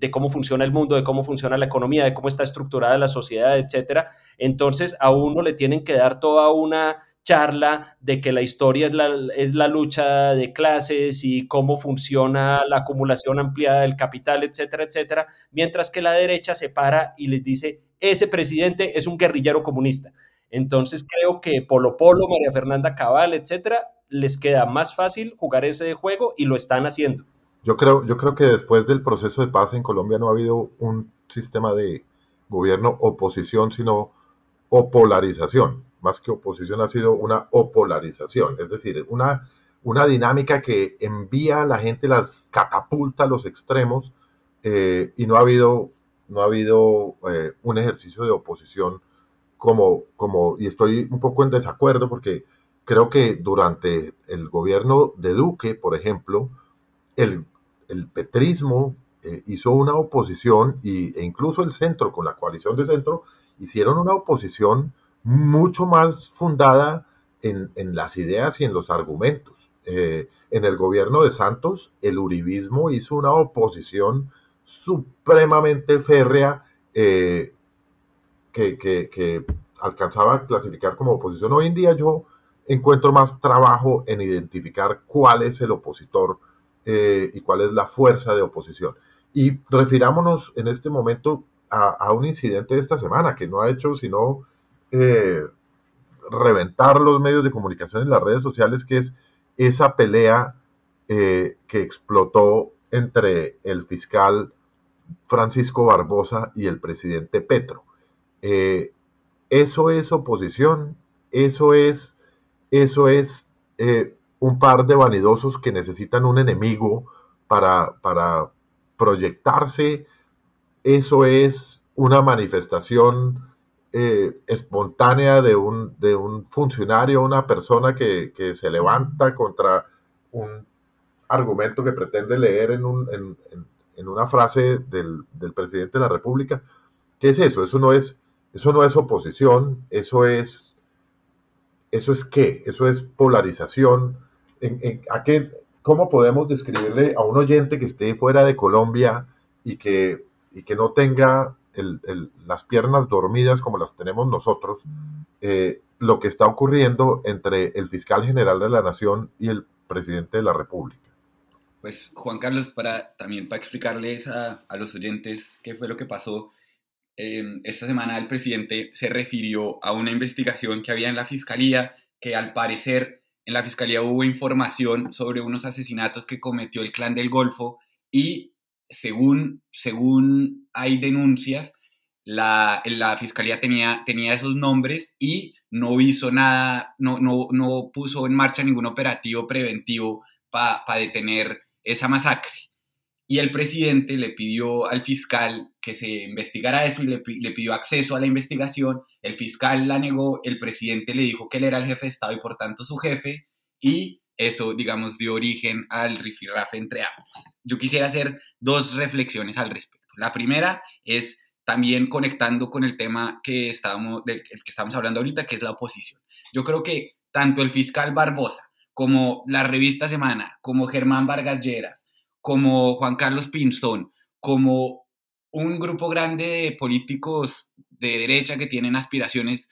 de, cómo funciona el mundo, de cómo funciona la economía, de cómo está estructurada la sociedad, etcétera. Entonces a uno le tienen que dar toda una charla de que la historia es la, es la lucha de clases y cómo funciona la acumulación ampliada del capital, etcétera, etcétera, mientras que la derecha se para y les dice, ese presidente es un guerrillero comunista. Entonces creo que Polo Polo, María Fernanda Cabal, etcétera, les queda más fácil jugar ese juego y lo están haciendo. Yo creo, yo creo que después del proceso de paz en Colombia no ha habido un sistema de gobierno oposición, sino opolarización. Más que oposición ha sido una opolarización, es decir, una, una dinámica que envía a la gente, las catapulta a los extremos eh, y no ha habido, no ha habido eh, un ejercicio de oposición como, como, y estoy un poco en desacuerdo porque creo que durante el gobierno de Duque, por ejemplo, el, petrismo eh, hizo una oposición y, e incluso el centro, con la coalición de centro, hicieron una oposición mucho más fundada en, las ideas y en los argumentos. Eh, en el gobierno de Santos, el uribismo hizo una oposición supremamente férrea eh, que, que alcanzaba a clasificar como oposición. Hoy en día yo encuentro más trabajo en identificar cuál es el opositor eh, y cuál es la fuerza de oposición. Y refirámonos en este momento a, un incidente de esta semana que no ha hecho sino eh, reventar los medios de comunicación en las redes sociales, que es esa pelea que explotó entre el fiscal Francisco Barbosa y el presidente Petro. eso es oposición, eso es eso es eh, un par de vanidosos que necesitan un enemigo para, para proyectarse. Eso es una manifestación eh, espontánea de un, de un funcionario, una persona que, se levanta contra un argumento que pretende leer en, una frase del, presidente de la República. ¿Qué es eso? Eso no es, eso no es oposición, eso es ¿Eso es qué? ¿Eso es polarización? ¿En, ¿Cómo podemos describirle a un oyente que esté fuera de Colombia y que, y que no tenga las piernas dormidas como las tenemos nosotros, eh, lo que está ocurriendo entre el fiscal general de la Nación y el presidente de la República? Pues Juan Carlos, para también para explicarles a, a los oyentes qué fue lo que pasó, Em, esta semana el presidente se refirió a una investigación que había en la fiscalía, que al parecer en la fiscalía hubo información sobre unos asesinatos que cometió el clan del Golfo y según, según hay denuncias, la, la fiscalía tenía, tenía esos nombres y no hizo nada, no, no, no puso en marcha ningún operativo preventivo para detener esa masacre y el presidente le pidió al fiscal que se investigara eso y le, pidió acceso a la investigación. El fiscal la negó, el presidente le dijo que él era el jefe de Estado y por tanto su jefe, y eso, digamos, dio origen al rifirrafe entre ambos. Yo quisiera hacer dos reflexiones al respecto. La primera es también conectando con el tema que estábamos, del que estamos hablando ahorita, que es la oposición. Yo creo que tanto el fiscal Barbosa como la revista Semana, como Germán Vargas Lleras, como Juan Carlos Pinzón, como un grupo grande de políticos de derecha que tienen aspiraciones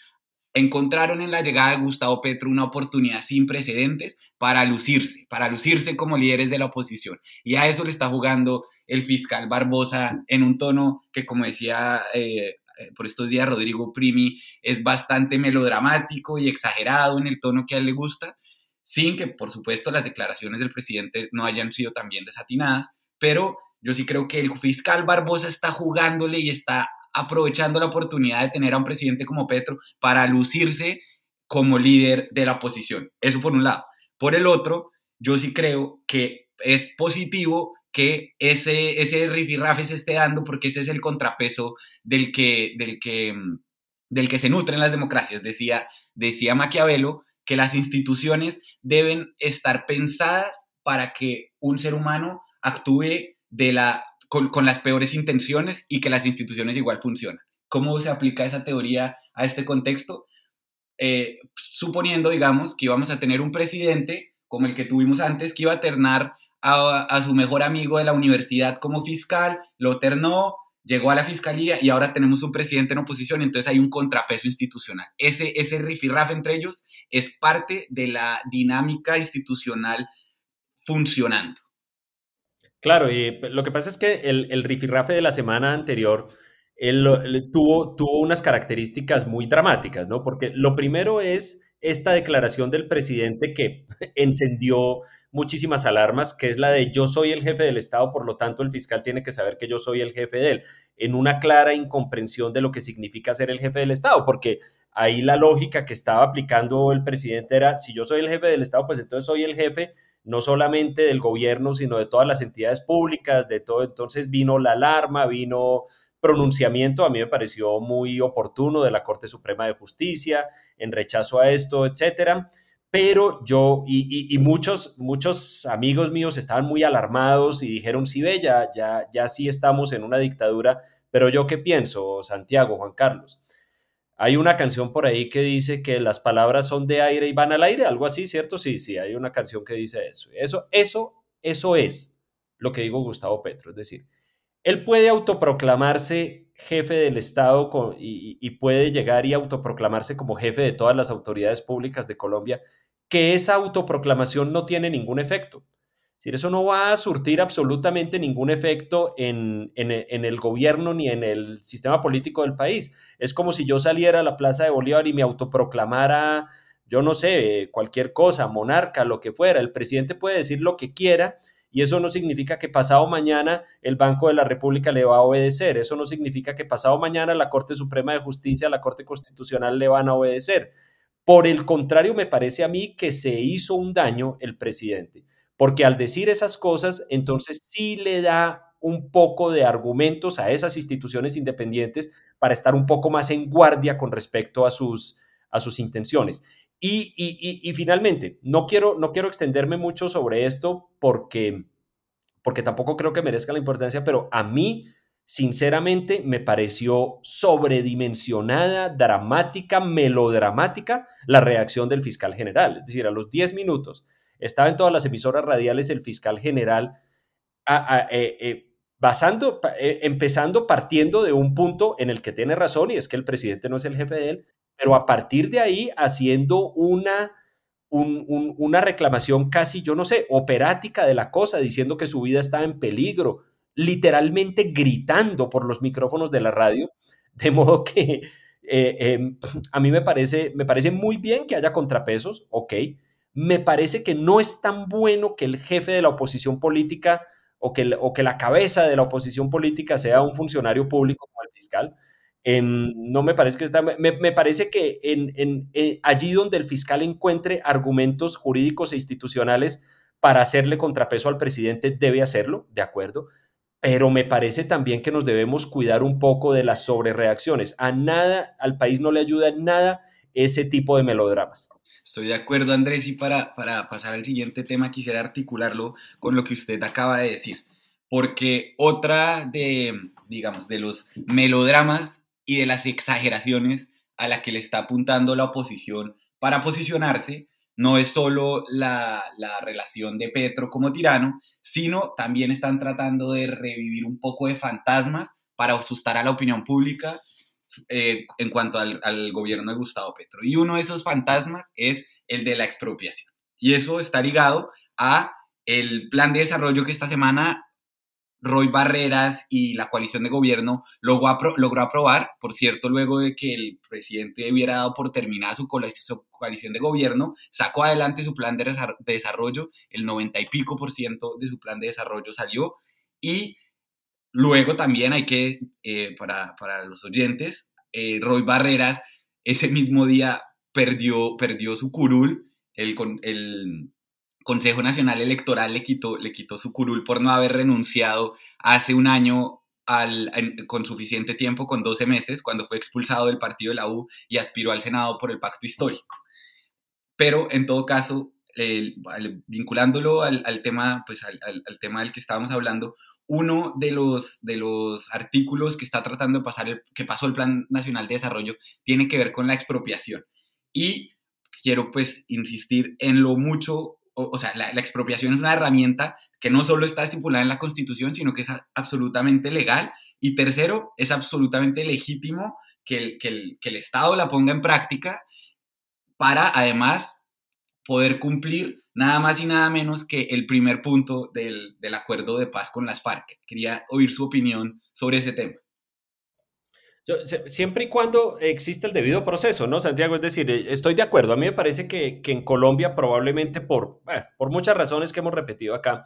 encontraron en la llegada de Gustavo Petro una oportunidad sin precedentes para lucirse, para lucirse como líderes de la oposición. Y a eso le está jugando el fiscal Barbosa en un tono que, como decía eh, eh, por estos días Rodrigo Primi, es bastante melodramático y exagerado en el tono que a él le gusta, sin que, por supuesto, las declaraciones del presidente no hayan sido también desatinadas, pero yo sí creo que el fiscal Barbosa está jugándole y está aprovechando la oportunidad de tener a un presidente como Petro para lucirse como líder de la oposición. Eso por un lado. Por el otro, yo sí creo que es positivo que ese, ese rifirrafe se esté dando porque ese es el contrapeso del que, del que, del que se nutren las democracias. Decía, decía Maquiavelo que las instituciones deben estar pensadas para que un ser humano actúe de la, con, las peores intenciones y que las instituciones igual funcionan. ¿Cómo se aplica esa teoría a este contexto? Eh, suponiendo, digamos, que íbamos a tener un presidente como el que tuvimos antes, que iba a ternar a, su mejor amigo de la universidad como fiscal, lo ternó, llegó a la fiscalía y ahora tenemos un presidente en oposición, entonces hay un contrapeso institucional. Ese, ese entre ellos es parte de la dinámica institucional funcionando. Claro, y lo que pasa es que el, el rifirrafe de la semana anterior tuvo, tuvo unas características muy dramáticas, ¿no? Porque lo primero es esta declaración del presidente que encendió muchísimas alarmas, que es la de yo soy el jefe del Estado, por lo tanto el fiscal tiene que saber que yo soy el jefe de él, en una clara incomprensión de lo que significa ser el jefe del Estado, porque ahí la lógica que estaba aplicando el presidente era, si yo soy el jefe del Estado, pues entonces soy el jefe no solamente del gobierno, sino de todas las entidades públicas, de todo. Entonces vino la alarma, vino pronunciamiento, a mí me pareció muy oportuno de la Corte Suprema de Justicia en rechazo a esto, etcétera. Pero yo y, muchos, muchos amigos míos estaban muy alarmados y dijeron, sí, ve, ya, ya, ya sí estamos en una dictadura. Pero yo qué pienso, Santiago, Juan Carlos. Hay una canción por ahí que dice que las palabras son de aire y van al aire, algo así, ¿cierto? Sí, sí, hay una canción que dice eso. Eso, eso, eso es lo que digo Gustavo Petro. Es decir, él puede autoproclamarse jefe del Estado y, puede llegar y autoproclamarse como jefe de todas las autoridades públicas de Colombia, que esa autoproclamación no tiene ningún efecto decir, eso no va a surtir absolutamente ningún efecto en, el gobierno ni en el sistema político del país. Es como si yo saliera a la Plaza de Bolívar y me autoproclamara, yo no sé, cualquier cosa, monarca, lo que fuera. El presidente puede decir lo que quiera y eso no significa que pasado mañana el Banco de la República le va a obedecer. Eso no significa que pasado mañana la Corte Suprema de Justicia, la Corte Constitucional le van a obedecer. Por el contrario, me parece a mí que se hizo un daño el presidente porque al decir esas cosas, entonces sí le da un poco de argumentos a esas instituciones independientes para estar un poco más en guardia con respecto a sus, a sus intenciones. Y, y, finalmente, no quiero, no quiero extenderme mucho sobre esto porque, porque tampoco creo que merezca la importancia, pero a mí, sinceramente, me pareció sobredimensionada, dramática, melodramática la reacción del fiscal general. Es decir, a los 10 minutos estaba en todas las emisoras radiales el fiscal general eh, eh, basando, eh, empezando partiendo de un punto en el que tiene razón y es que el presidente no es el jefe de él, pero a partir de ahí haciendo una, una reclamación casi, yo no sé, operática de la cosa, diciendo que su vida estaba en peligro, literalmente gritando por los micrófonos de la radio, de modo que em, a mí me parece, me parece muy bien que haya contrapesos, ok, me parece que no es tan bueno que el jefe de la oposición política o que, o que la cabeza de la oposición política sea un funcionario público como el fiscal. Em, no me parece que está, me, parece que eh, allí donde el fiscal encuentre argumentos jurídicos e institucionales para hacerle contrapeso al presidente, debe hacerlo, de acuerdo, pero me parece también que nos debemos cuidar un poco de las sobrereacciones. A nada, al país no le ayuda en nada ese tipo de melodramas. Estoy de acuerdo, Andrés, y para, para pasar al siguiente tema quisiera articularlo con lo que usted acaba de decir, porque otra de, digamos, de los melodramas y de las exageraciones a la que le está apuntando la oposición para posicionarse no es solo la, la, relación de Petro como tirano, sino también están tratando de revivir un poco de fantasmas para asustar a la opinión pública eh, en cuanto al, al, gobierno de Gustavo Petro. Y uno de esos fantasmas es el de la expropiación. Y eso está ligado a el plan de desarrollo que esta semana Roy Barreras y la coalición de gobierno logró, aprobar, por cierto, luego de que el presidente hubiera dado por terminada su coalición de gobierno, sacó adelante su plan de desarrollo, el 90 y pico por ciento de su plan de desarrollo salió y luego también hay que, eh, para, los oyentes, eh, Roy Barreras ese mismo día perdió, perdió su curul, el, el Consejo Nacional Electoral le quitó, le quitó su curul por no haber renunciado hace un año al, con suficiente tiempo, con 12 meses, cuando fue expulsado del partido de la U y aspiró al Senado por el pacto histórico. Pero en todo caso, vinculándolo al, tema, pues al, al, tema del que estábamos hablando, uno de los, de los artículos que está tratando de pasar, que pasó el Plan Nacional de Desarrollo, tiene que ver con la expropiación. Y quiero pues insistir en lo mucho o, sea, la, expropiación es una herramienta que no solo está estipulada en la Constitución, sino que es absolutamente legal. Y tercero, es absolutamente legítimo que el, que el, Estado la ponga en práctica para además poder cumplir nada más y nada menos que el primer punto del, del, acuerdo de paz con las FARC. Quería oír su opinión sobre ese tema siempre y cuando existe el debido proceso, ¿no, Santiago? Es decir, eh, estoy de acuerdo. A mí me parece que, en Colombia probablemente por, por muchas razones que hemos repetido acá,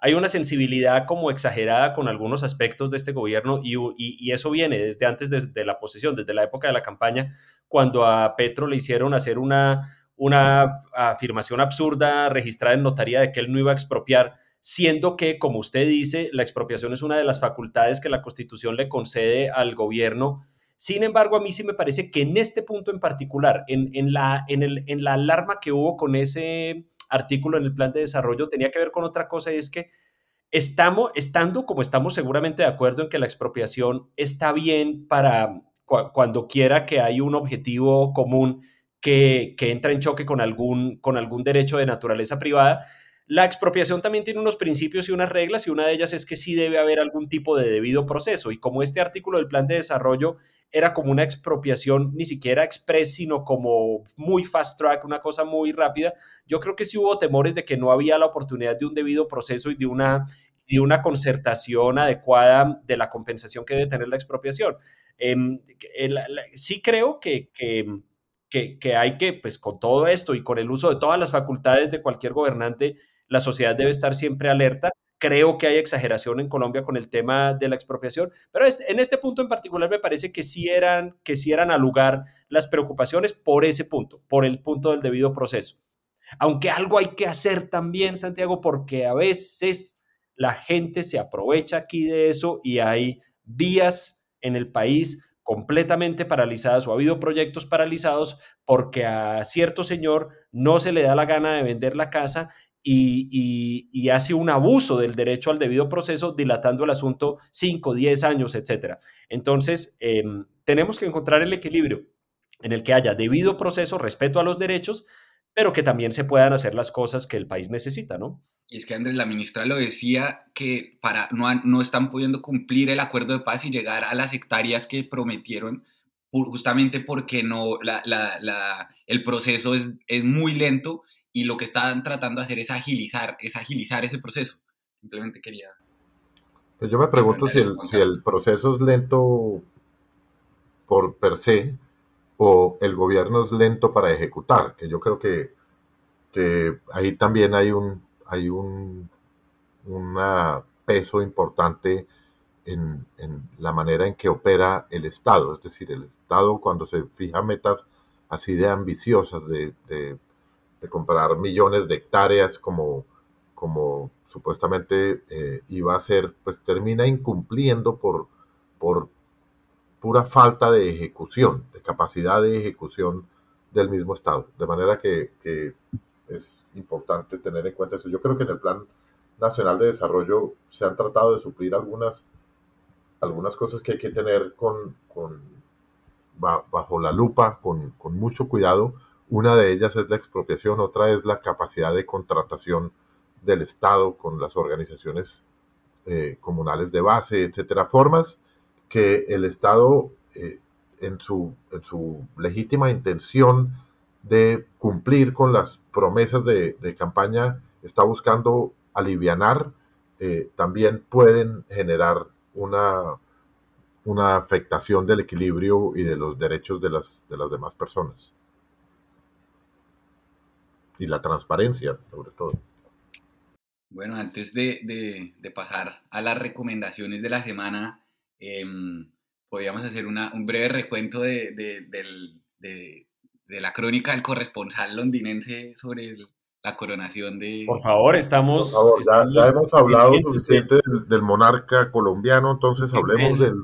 hay una sensibilidad como exagerada con algunos aspectos de este gobierno y, y, eso viene desde antes de, la posesión, desde la época de la campaña, cuando a Petro le hicieron hacer una, una afirmación absurda registrada en notaría de que él no iba a expropiar siendo que, como usted dice, la expropiación es una de las facultades que la Constitución le concede al gobierno. Sin embargo, a mí sí me parece que en este punto en particular, en, la, en, el, en la alarma que hubo con ese artículo en el plan de desarrollo, tenía que ver con otra cosa y es que estamos, estando como estamos seguramente de acuerdo en que la expropiación está bien para cuando quiera que hay un objetivo común que, que entra en choque con algún, con algún derecho de naturaleza privada, la expropiación también tiene unos principios y unas reglas y una de ellas es que sí debe haber algún tipo de debido proceso. Y como este artículo del plan de desarrollo era como una expropiación ni siquiera express, sino como muy fast track, una cosa muy rápida, yo creo que sí hubo temores de que no había la oportunidad de un debido proceso y de una, de una concertación adecuada de la compensación que debe tener la expropiación. Em, sí creo que, que, que hay que, pues con todo esto y con el uso de todas las facultades de cualquier gobernante, la sociedad debe estar siempre alerta. Creo que hay exageración en Colombia con el tema de la expropiación, pero en este punto en particular me parece que sí eran, que sí eran a lugar las preocupaciones por ese punto, por el punto del debido proceso. Aunque algo hay que hacer también, Santiago, porque a veces la gente se aprovecha aquí de eso y hay vías en el país completamente paralizadas o ha habido proyectos paralizados porque a cierto señor no se le da la gana de vender la casa y, hace un abuso del derecho al debido proceso, dilatando el asunto 5, 10 años, etc. Entonces, em, tenemos que encontrar el equilibrio en el que haya debido proceso, respeto a los derechos, pero que también se puedan hacer las cosas que el país necesita, ¿no? Y es que Andrés, la ministra lo decía, que para, no, no están pudiendo cumplir el acuerdo de paz y llegar a las hectáreas que prometieron justamente porque no, el proceso es, es muy lento y lo que están tratando de hacer es agilizar, es agilizar ese proceso. Simplemente quería... Pues yo me pregunto si el, si el proceso es lento por per se o el gobierno es lento para ejecutar, que yo creo que, que ahí también hay un, hay un peso importante en, en, la manera en que opera el Estado. Es decir, el Estado cuando se fija metas así de ambiciosas de de comprar millones de hectáreas como, como supuestamente eh, iba a ser, pues termina incumpliendo por, por pura falta de ejecución, de capacidad de ejecución del mismo Estado. De manera que, es importante tener en cuenta eso. Yo creo que en el Plan Nacional de Desarrollo se han tratado de suplir algunas, algunas cosas que hay que tener con, con bajo la lupa, con, con mucho cuidado, Una de ellas es la expropiación, otra es la capacidad de contratación del Estado con las organizaciones eh, comunales de base, etcétera. Formas que el Estado, eh, en, su, en su legítima intención de cumplir con las promesas de, campaña, está buscando alivianar, eh, también pueden generar una, una afectación del equilibrio y de los derechos de las, de las demás personas. Y la transparencia, sobre todo. Bueno, antes de, pasar a las recomendaciones de la semana, em, podríamos hacer un breve recuento de, de la crónica del corresponsal londinense sobre la coronación de... Por favor, estamos... ya, hemos hablado suficiente del, monarca colombiano, entonces hablemos del,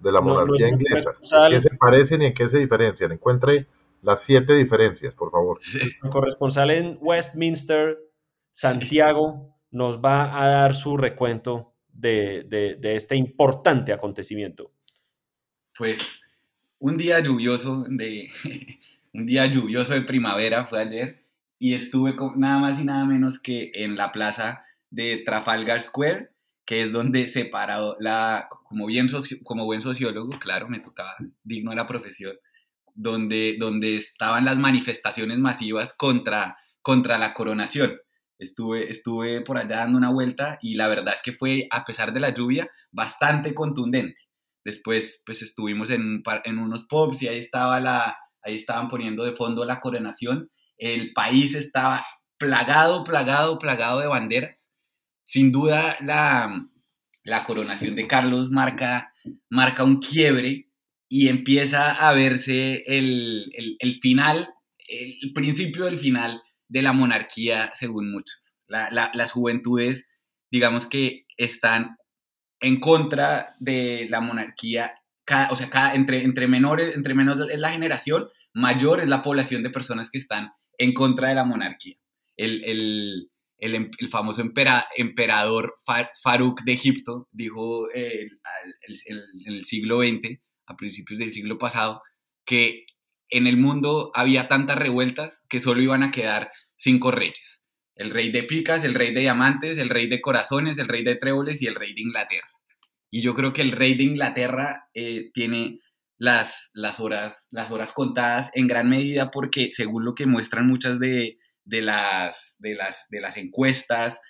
de la monarquía inglesa. ¿En qué se parecen y en qué se diferencian? Encuentre las siete diferencias, por favor. El corresponsal en Westminster, Santiago, nos va a dar su recuento de, de este importante acontecimiento. Pues un día lluvioso de un día lluvioso de primavera fue ayer y estuve con, nada más y nada menos que en la plaza de Trafalgar Square, que es donde se paró la, como, bien como buen sociólogo, claro, me tocaba, digno de la profesión, donde, donde estaban las manifestaciones masivas contra, contra la coronación. Estuve, estuve por allá dando una vuelta y la verdad es que fue, a pesar de la lluvia, bastante contundente. Después, pues estuvimos en, en unos pubs y ahí estaba la, ahí estaban poniendo de fondo la coronación, el país estaba plagado, plagado, plagado de banderas. Sin duda la, la coronación de Carlos marca, marca un quiebre y empieza a verse el, el, final, el principio del final de la monarquía, según muchos. las juventudes, digamos que están en contra de la monarquía o sea, cada, entre, entre menores, entre menos es la generación, mayor es la población de personas que están en contra de la monarquía. El, el, el, em, famoso emperador Farouk de Egipto dijo en el siglo XX, a principios del siglo pasado, que en el mundo había tantas revueltas que solo iban a quedar cinco reyes. El rey de picas, el rey de diamantes, el rey de corazones, el rey de tréboles y el rey de Inglaterra. Y yo creo que el rey de Inglaterra eh, tiene las, las, horas, las horas contadas en gran medida porque según lo que muestran muchas de, las, de, las, de las encuestas,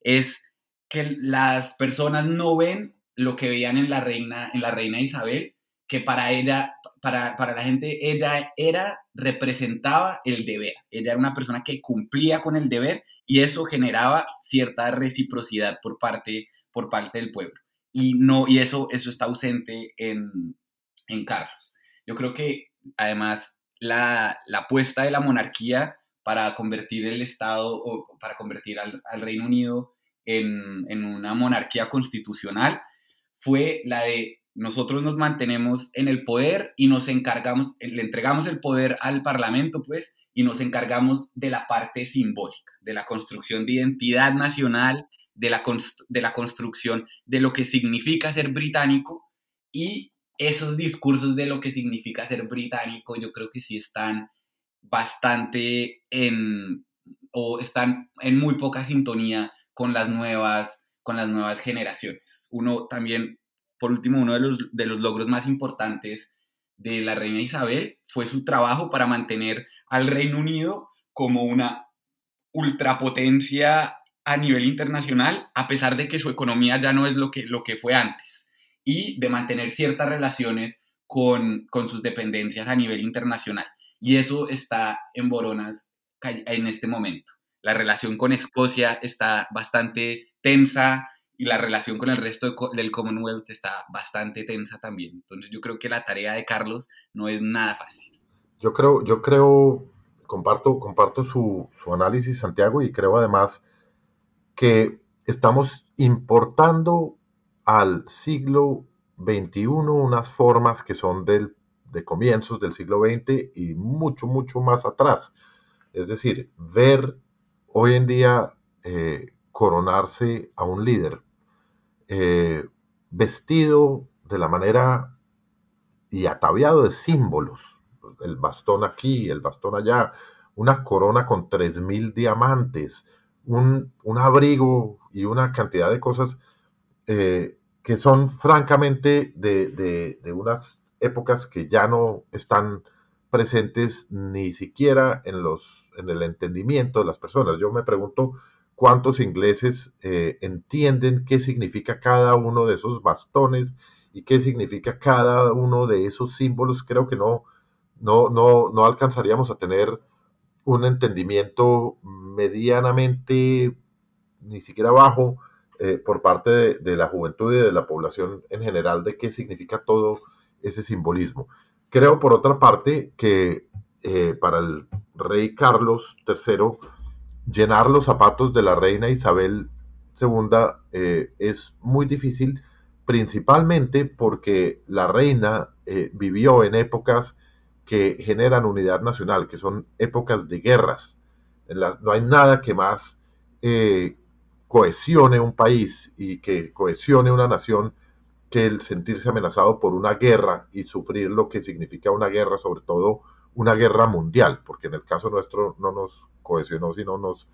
es que las personas no ven lo que veían en la reina, en la reina Isabel, que para ella, para, para, la gente, ella era, representaba el deber. Ella era una persona que cumplía con el deber y eso generaba cierta reciprocidad por parte, por parte del pueblo y, no, y eso, eso está ausente en, en Carlos. Yo creo que además la, la apuesta de la monarquía para convertir el Estado o para convertir al, al Reino Unido en, en, una monarquía constitucional fue la de nosotros nos mantenemos en el poder y nos encargamos, le entregamos el poder al Parlamento, pues, y nos encargamos de la parte simbólica, de la construcción de identidad nacional, de la, de la construcción de lo que significa ser británico y esos discursos de lo que significa ser británico yo creo que sí están bastante en o están en muy poca sintonía con las nuevas con las nuevas generaciones. Uno también por último uno de los, de los logros más importantes de la reina Isabel fue su trabajo para mantener al Reino Unido como una ultrapotencia a nivel internacional, a pesar de que su economía ya no es lo que, lo que fue antes, y de mantener ciertas relaciones con, con sus dependencias a nivel internacional. Y eso está en Boronas en este momento. La relación con Escocia está bastante tensa y la relación con el resto del Commonwealth está bastante tensa también. Entonces yo creo que la tarea de Carlos no es nada fácil. Yo creo, yo creo, comparto, comparto su, su análisis, Santiago, y creo además que estamos importando al siglo XXI unas formas que son del, de comienzos del siglo XX y mucho, mucho más atrás. Es decir, ver hoy en día eh, coronarse a un líder eh, vestido de la manera y ataviado de símbolos. el bastón aquí, el bastón allá, una corona con 3.000 diamantes, un, abrigo y una cantidad de cosas eh, que son francamente de, unas épocas que ya no están presentes ni siquiera en, los, en el entendimiento de las personas. Yo me pregunto cuántos ingleses eh, entienden qué significa cada uno de esos bastones y qué significa cada uno de esos símbolos. Creo que no, no, no, no alcanzaríamos a tener un entendimiento medianamente, ni siquiera bajo, eh, por parte de, la juventud y de la población en general de qué significa todo ese simbolismo. Creo, por otra parte, que eh, para el rey Carlos III, llenar los zapatos de la reina Isabel II eh, es muy difícil, principalmente porque la reina vivió en épocas que generan unidad nacional, que son épocas de guerras. no hay nada que más eh, cohesione un país y que cohesione una nación que el sentirse amenazado por una guerra y sufrir lo que significa una guerra, sobre todo una guerra mundial, porque en el caso nuestro no nos cohesionó, sino nos,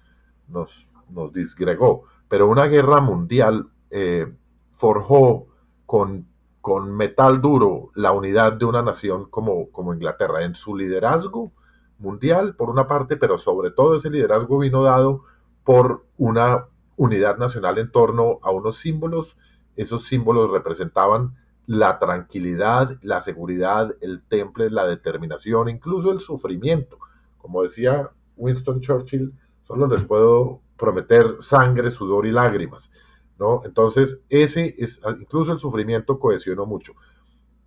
nos, disgregó. Pero una guerra mundial eh, forjó con con metal duro la unidad de una nación como, como Inglaterra en su liderazgo mundial, por una parte, pero sobre todo ese liderazgo vino dado por una unidad nacional en torno a unos símbolos. Esos símbolos representaban la tranquilidad, la seguridad, el temple, la determinación, incluso el sufrimiento. Como decía Winston Churchill, solo les puedo prometer sangre, sudor y lágrimas. ¿no? Entonces, ese es, incluso el sufrimiento cohesionó mucho.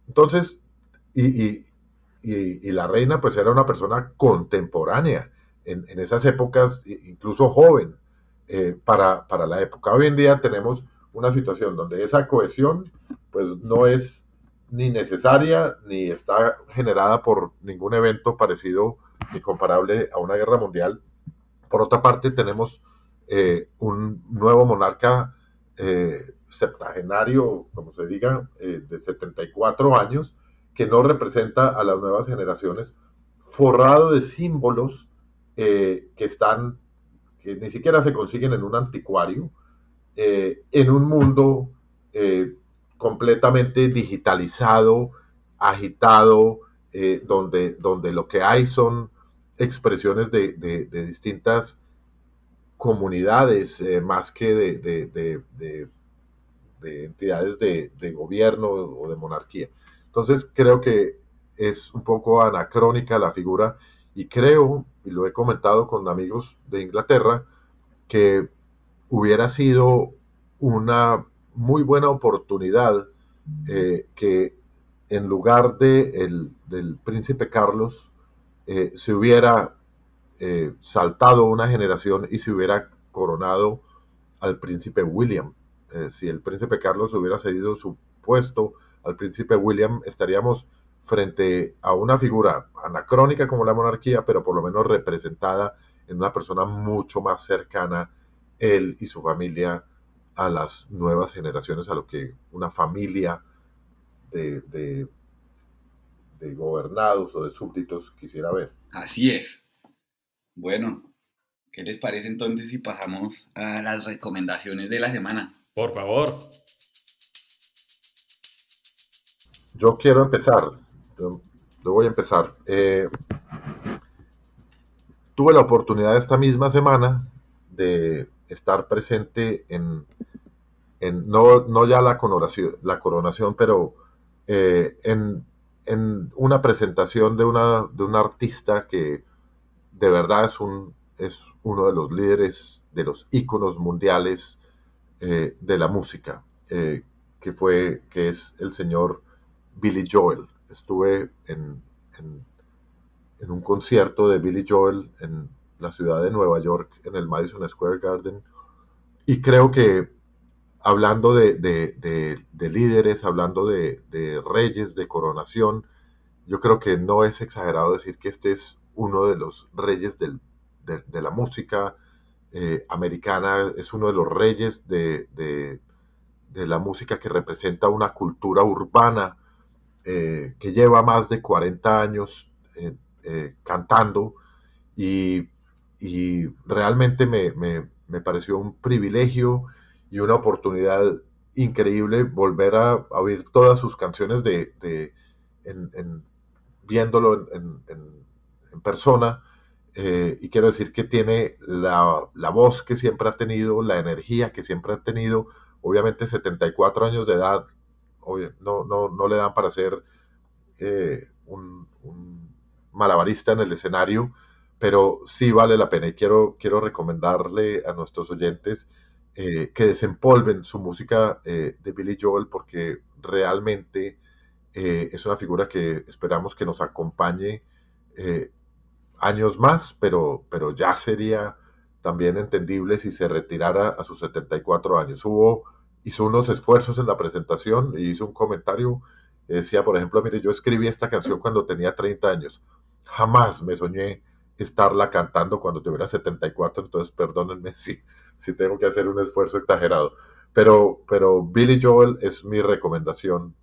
Entonces, y, la reina pues era una persona contemporánea en, esas épocas, incluso joven eh, para, para la época. Hoy en día tenemos una situación donde esa cohesión pues no es ni necesaria ni está generada por ningún evento parecido ni comparable a una guerra mundial. Por otra parte, tenemos eh, un nuevo monarca eh, septagenario, como se diga, eh, de 74 años, que no representa a las nuevas generaciones, forrado de símbolos eh, que están, que ni siquiera se consiguen en un anticuario, en un mundo completamente digitalizado, agitado, donde, donde lo que hay son expresiones de, de distintas comunidades eh, más que de, entidades de, gobierno o de monarquía. Entonces creo que es un poco anacrónica la figura y creo, y lo he comentado con amigos de Inglaterra, que hubiera sido una muy buena oportunidad eh, que en lugar de del príncipe Carlos eh, se hubiera eh, saltado una generación y se hubiera coronado al príncipe William. Si el príncipe Carlos hubiera cedido su puesto al príncipe William, estaríamos frente a una figura anacrónica como la monarquía, pero por lo menos representada en una persona mucho más cercana, él y su familia, a las nuevas generaciones, a lo que una familia de, de gobernados o de súbditos quisiera ver. Así es. Bueno, ¿qué les parece entonces si pasamos a las recomendaciones de la semana? Por favor. Yo quiero empezar. Yo, voy a empezar. Eh, tuve la oportunidad esta misma semana de estar presente en, no, ya la coronación, la coronación pero eh, en, una presentación de una, de una artista que de verdad es, un, es uno de los líderes, de los íconos mundiales eh, de la música, eh, que, fue, que es el señor Billy Joel. Estuve en, en, un concierto de Billy Joel en la ciudad de Nueva York, en el Madison Square Garden, y creo que hablando de, de líderes, hablando de, reyes, de coronación, yo creo que no es exagerado decir que este es uno de los reyes de, la música eh, americana, es uno de los reyes de, la música que representa una cultura urbana eh, que lleva más de 40 años cantando. Y, realmente me, pareció un privilegio y una oportunidad increíble volver a, oír todas sus canciones de, en, viéndolo en, persona. Eh, y quiero decir que tiene la, voz que siempre ha tenido, la energía que siempre ha tenido. Obviamente 74 años de edad no, no, no le dan para ser eh, un, malabarista en el escenario, pero sí vale la pena y quiero, quiero recomendarle a nuestros oyentes eh, que desempolven su música de Billy Joel porque realmente es una figura que esperamos que nos acompañe años más, pero, pero ya sería también entendible si se retirara a sus 74 años. Hubo, hizo unos esfuerzos en la presentación y hizo un comentario. Decía, por ejemplo, mire, yo escribí esta canción cuando tenía 30 años. Jamás me soñé estarla cantando cuando tuviera 74, entonces perdónenme si, si tengo que hacer un esfuerzo exagerado. Pero, pero Billy Joel es mi recomendación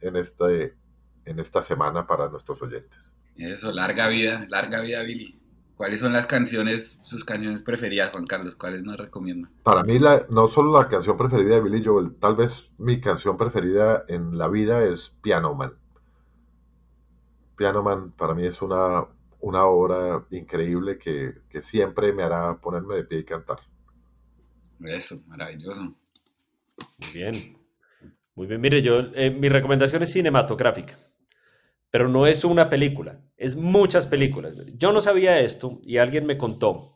en este, en esta semana para nuestros oyentes. Eso, larga vida, larga vida, Billy. ¿Cuáles son las canciones, sus canciones preferidas, Juan Carlos? ¿Cuáles nos recomienda? Para mí, la, no solo la canción preferida de Billy Joel, tal vez mi canción preferida en la vida es Piano Man. Piano Man para mí es una, una obra increíble que, siempre me hará ponerme de pie y cantar. Eso, maravilloso. Muy bien. Muy bien, mire, yo, eh, mi recomendación es cinematográfica pero no es una película, es muchas películas. Yo no sabía esto y alguien me contó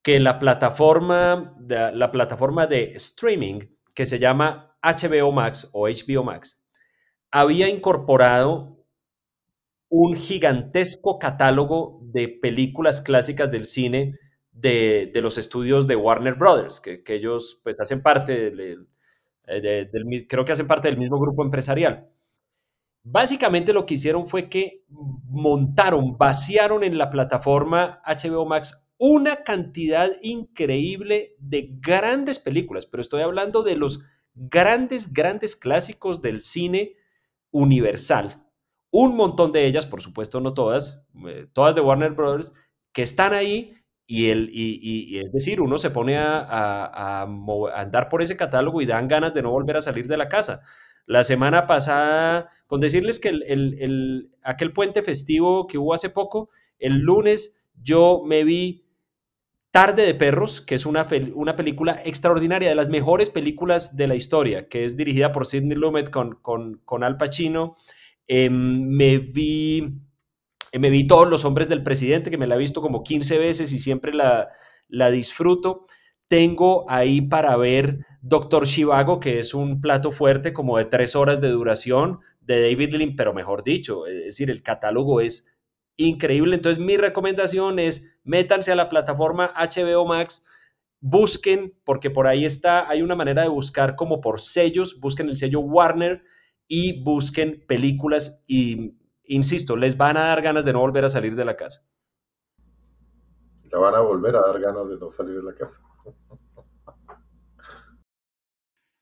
que la plataforma de, la plataforma de streaming que se llama HBO Max o HBO Max había incorporado un gigantesco catálogo de películas clásicas del cine de, los estudios de Warner Brothers, que, ellos pues hacen parte eh, del, creo que hacen parte del mismo grupo empresarial. Básicamente lo que hicieron fue que montaron, vaciaron en la plataforma HBO Max una cantidad increíble de grandes películas, pero estoy hablando de los grandes, grandes clásicos del cine universal. Un montón de ellas, por supuesto no todas, eh, todas de Warner Brothers, que están ahí y, el, y, es decir, uno se pone a, a, andar por ese catálogo y dan ganas de no volver a salir de la casa. La semana pasada, con decirles que el, aquel puente festivo que hubo hace poco, el lunes yo me vi Tarde de Perros, que es una, una película extraordinaria, de las mejores películas de la historia, que es dirigida por Sidney Lumet con, con, Al Pacino. Em, me vi me vi todos los hombres del presidente, que me la he visto como 15 veces y siempre la, la disfruto. Tengo ahí para ver Doctor Shivago, que es un plato fuerte como de tres horas de duración de David Lynn, pero mejor dicho, es decir, el catálogo es increíble. Entonces mi recomendación es métanse a la plataforma HBO Max, busquen, porque por ahí está, hay una manera de buscar como por sellos, busquen el sello Warner y busquen películas y, insisto, les van a dar ganas de no volver a salir de la casa. Le van a volver a dar ganas de no salir de la casa.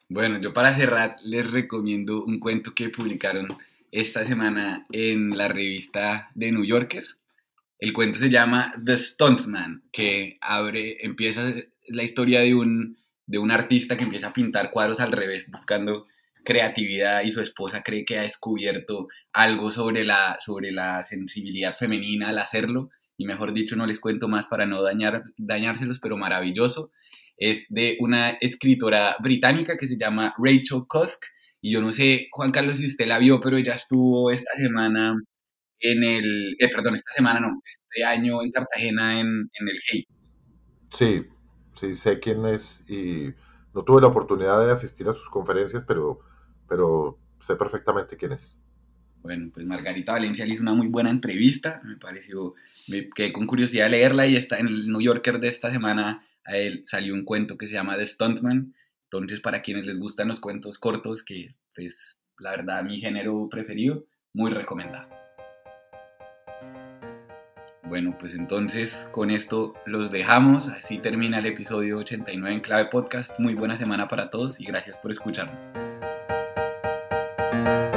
Bueno, yo para cerrar les recomiendo un cuento que publicaron esta semana en la revista de New Yorker. El cuento se llama The Stuntman, que abre, empieza la historia de un, de un artista que empieza a pintar cuadros al revés, buscando creatividad y su esposa cree que ha descubierto algo sobre la, sobre la sensibilidad femenina al hacerlo. Y mejor dicho, no les cuento más para no dañar, dañárselos, pero maravilloso es de una escritora británica que se llama Rachel Cusk. Y yo no sé, Juan Carlos, si usted la vio, pero ella estuvo esta semana en el, eh, perdón, esta semana no, este año en Cartagena en, en el Hey. Sí, sí, sé quién es y no tuve la oportunidad de asistir a sus conferencias, pero, pero sé perfectamente quién es. Bueno, pues Margarita Valencia le hizo una muy buena entrevista, me pareció, me quedé con curiosidad leerla y está en el New Yorker de esta semana a él salió un cuento que se llama The Stuntman. Entonces, para quienes les gustan los cuentos cortos, que es la verdad mi género preferido, muy recomendado. Bueno, pues entonces con esto los dejamos. Así termina el episodio 89 en Clave Podcast. Muy buena semana para todos y gracias por escucharnos. Bye.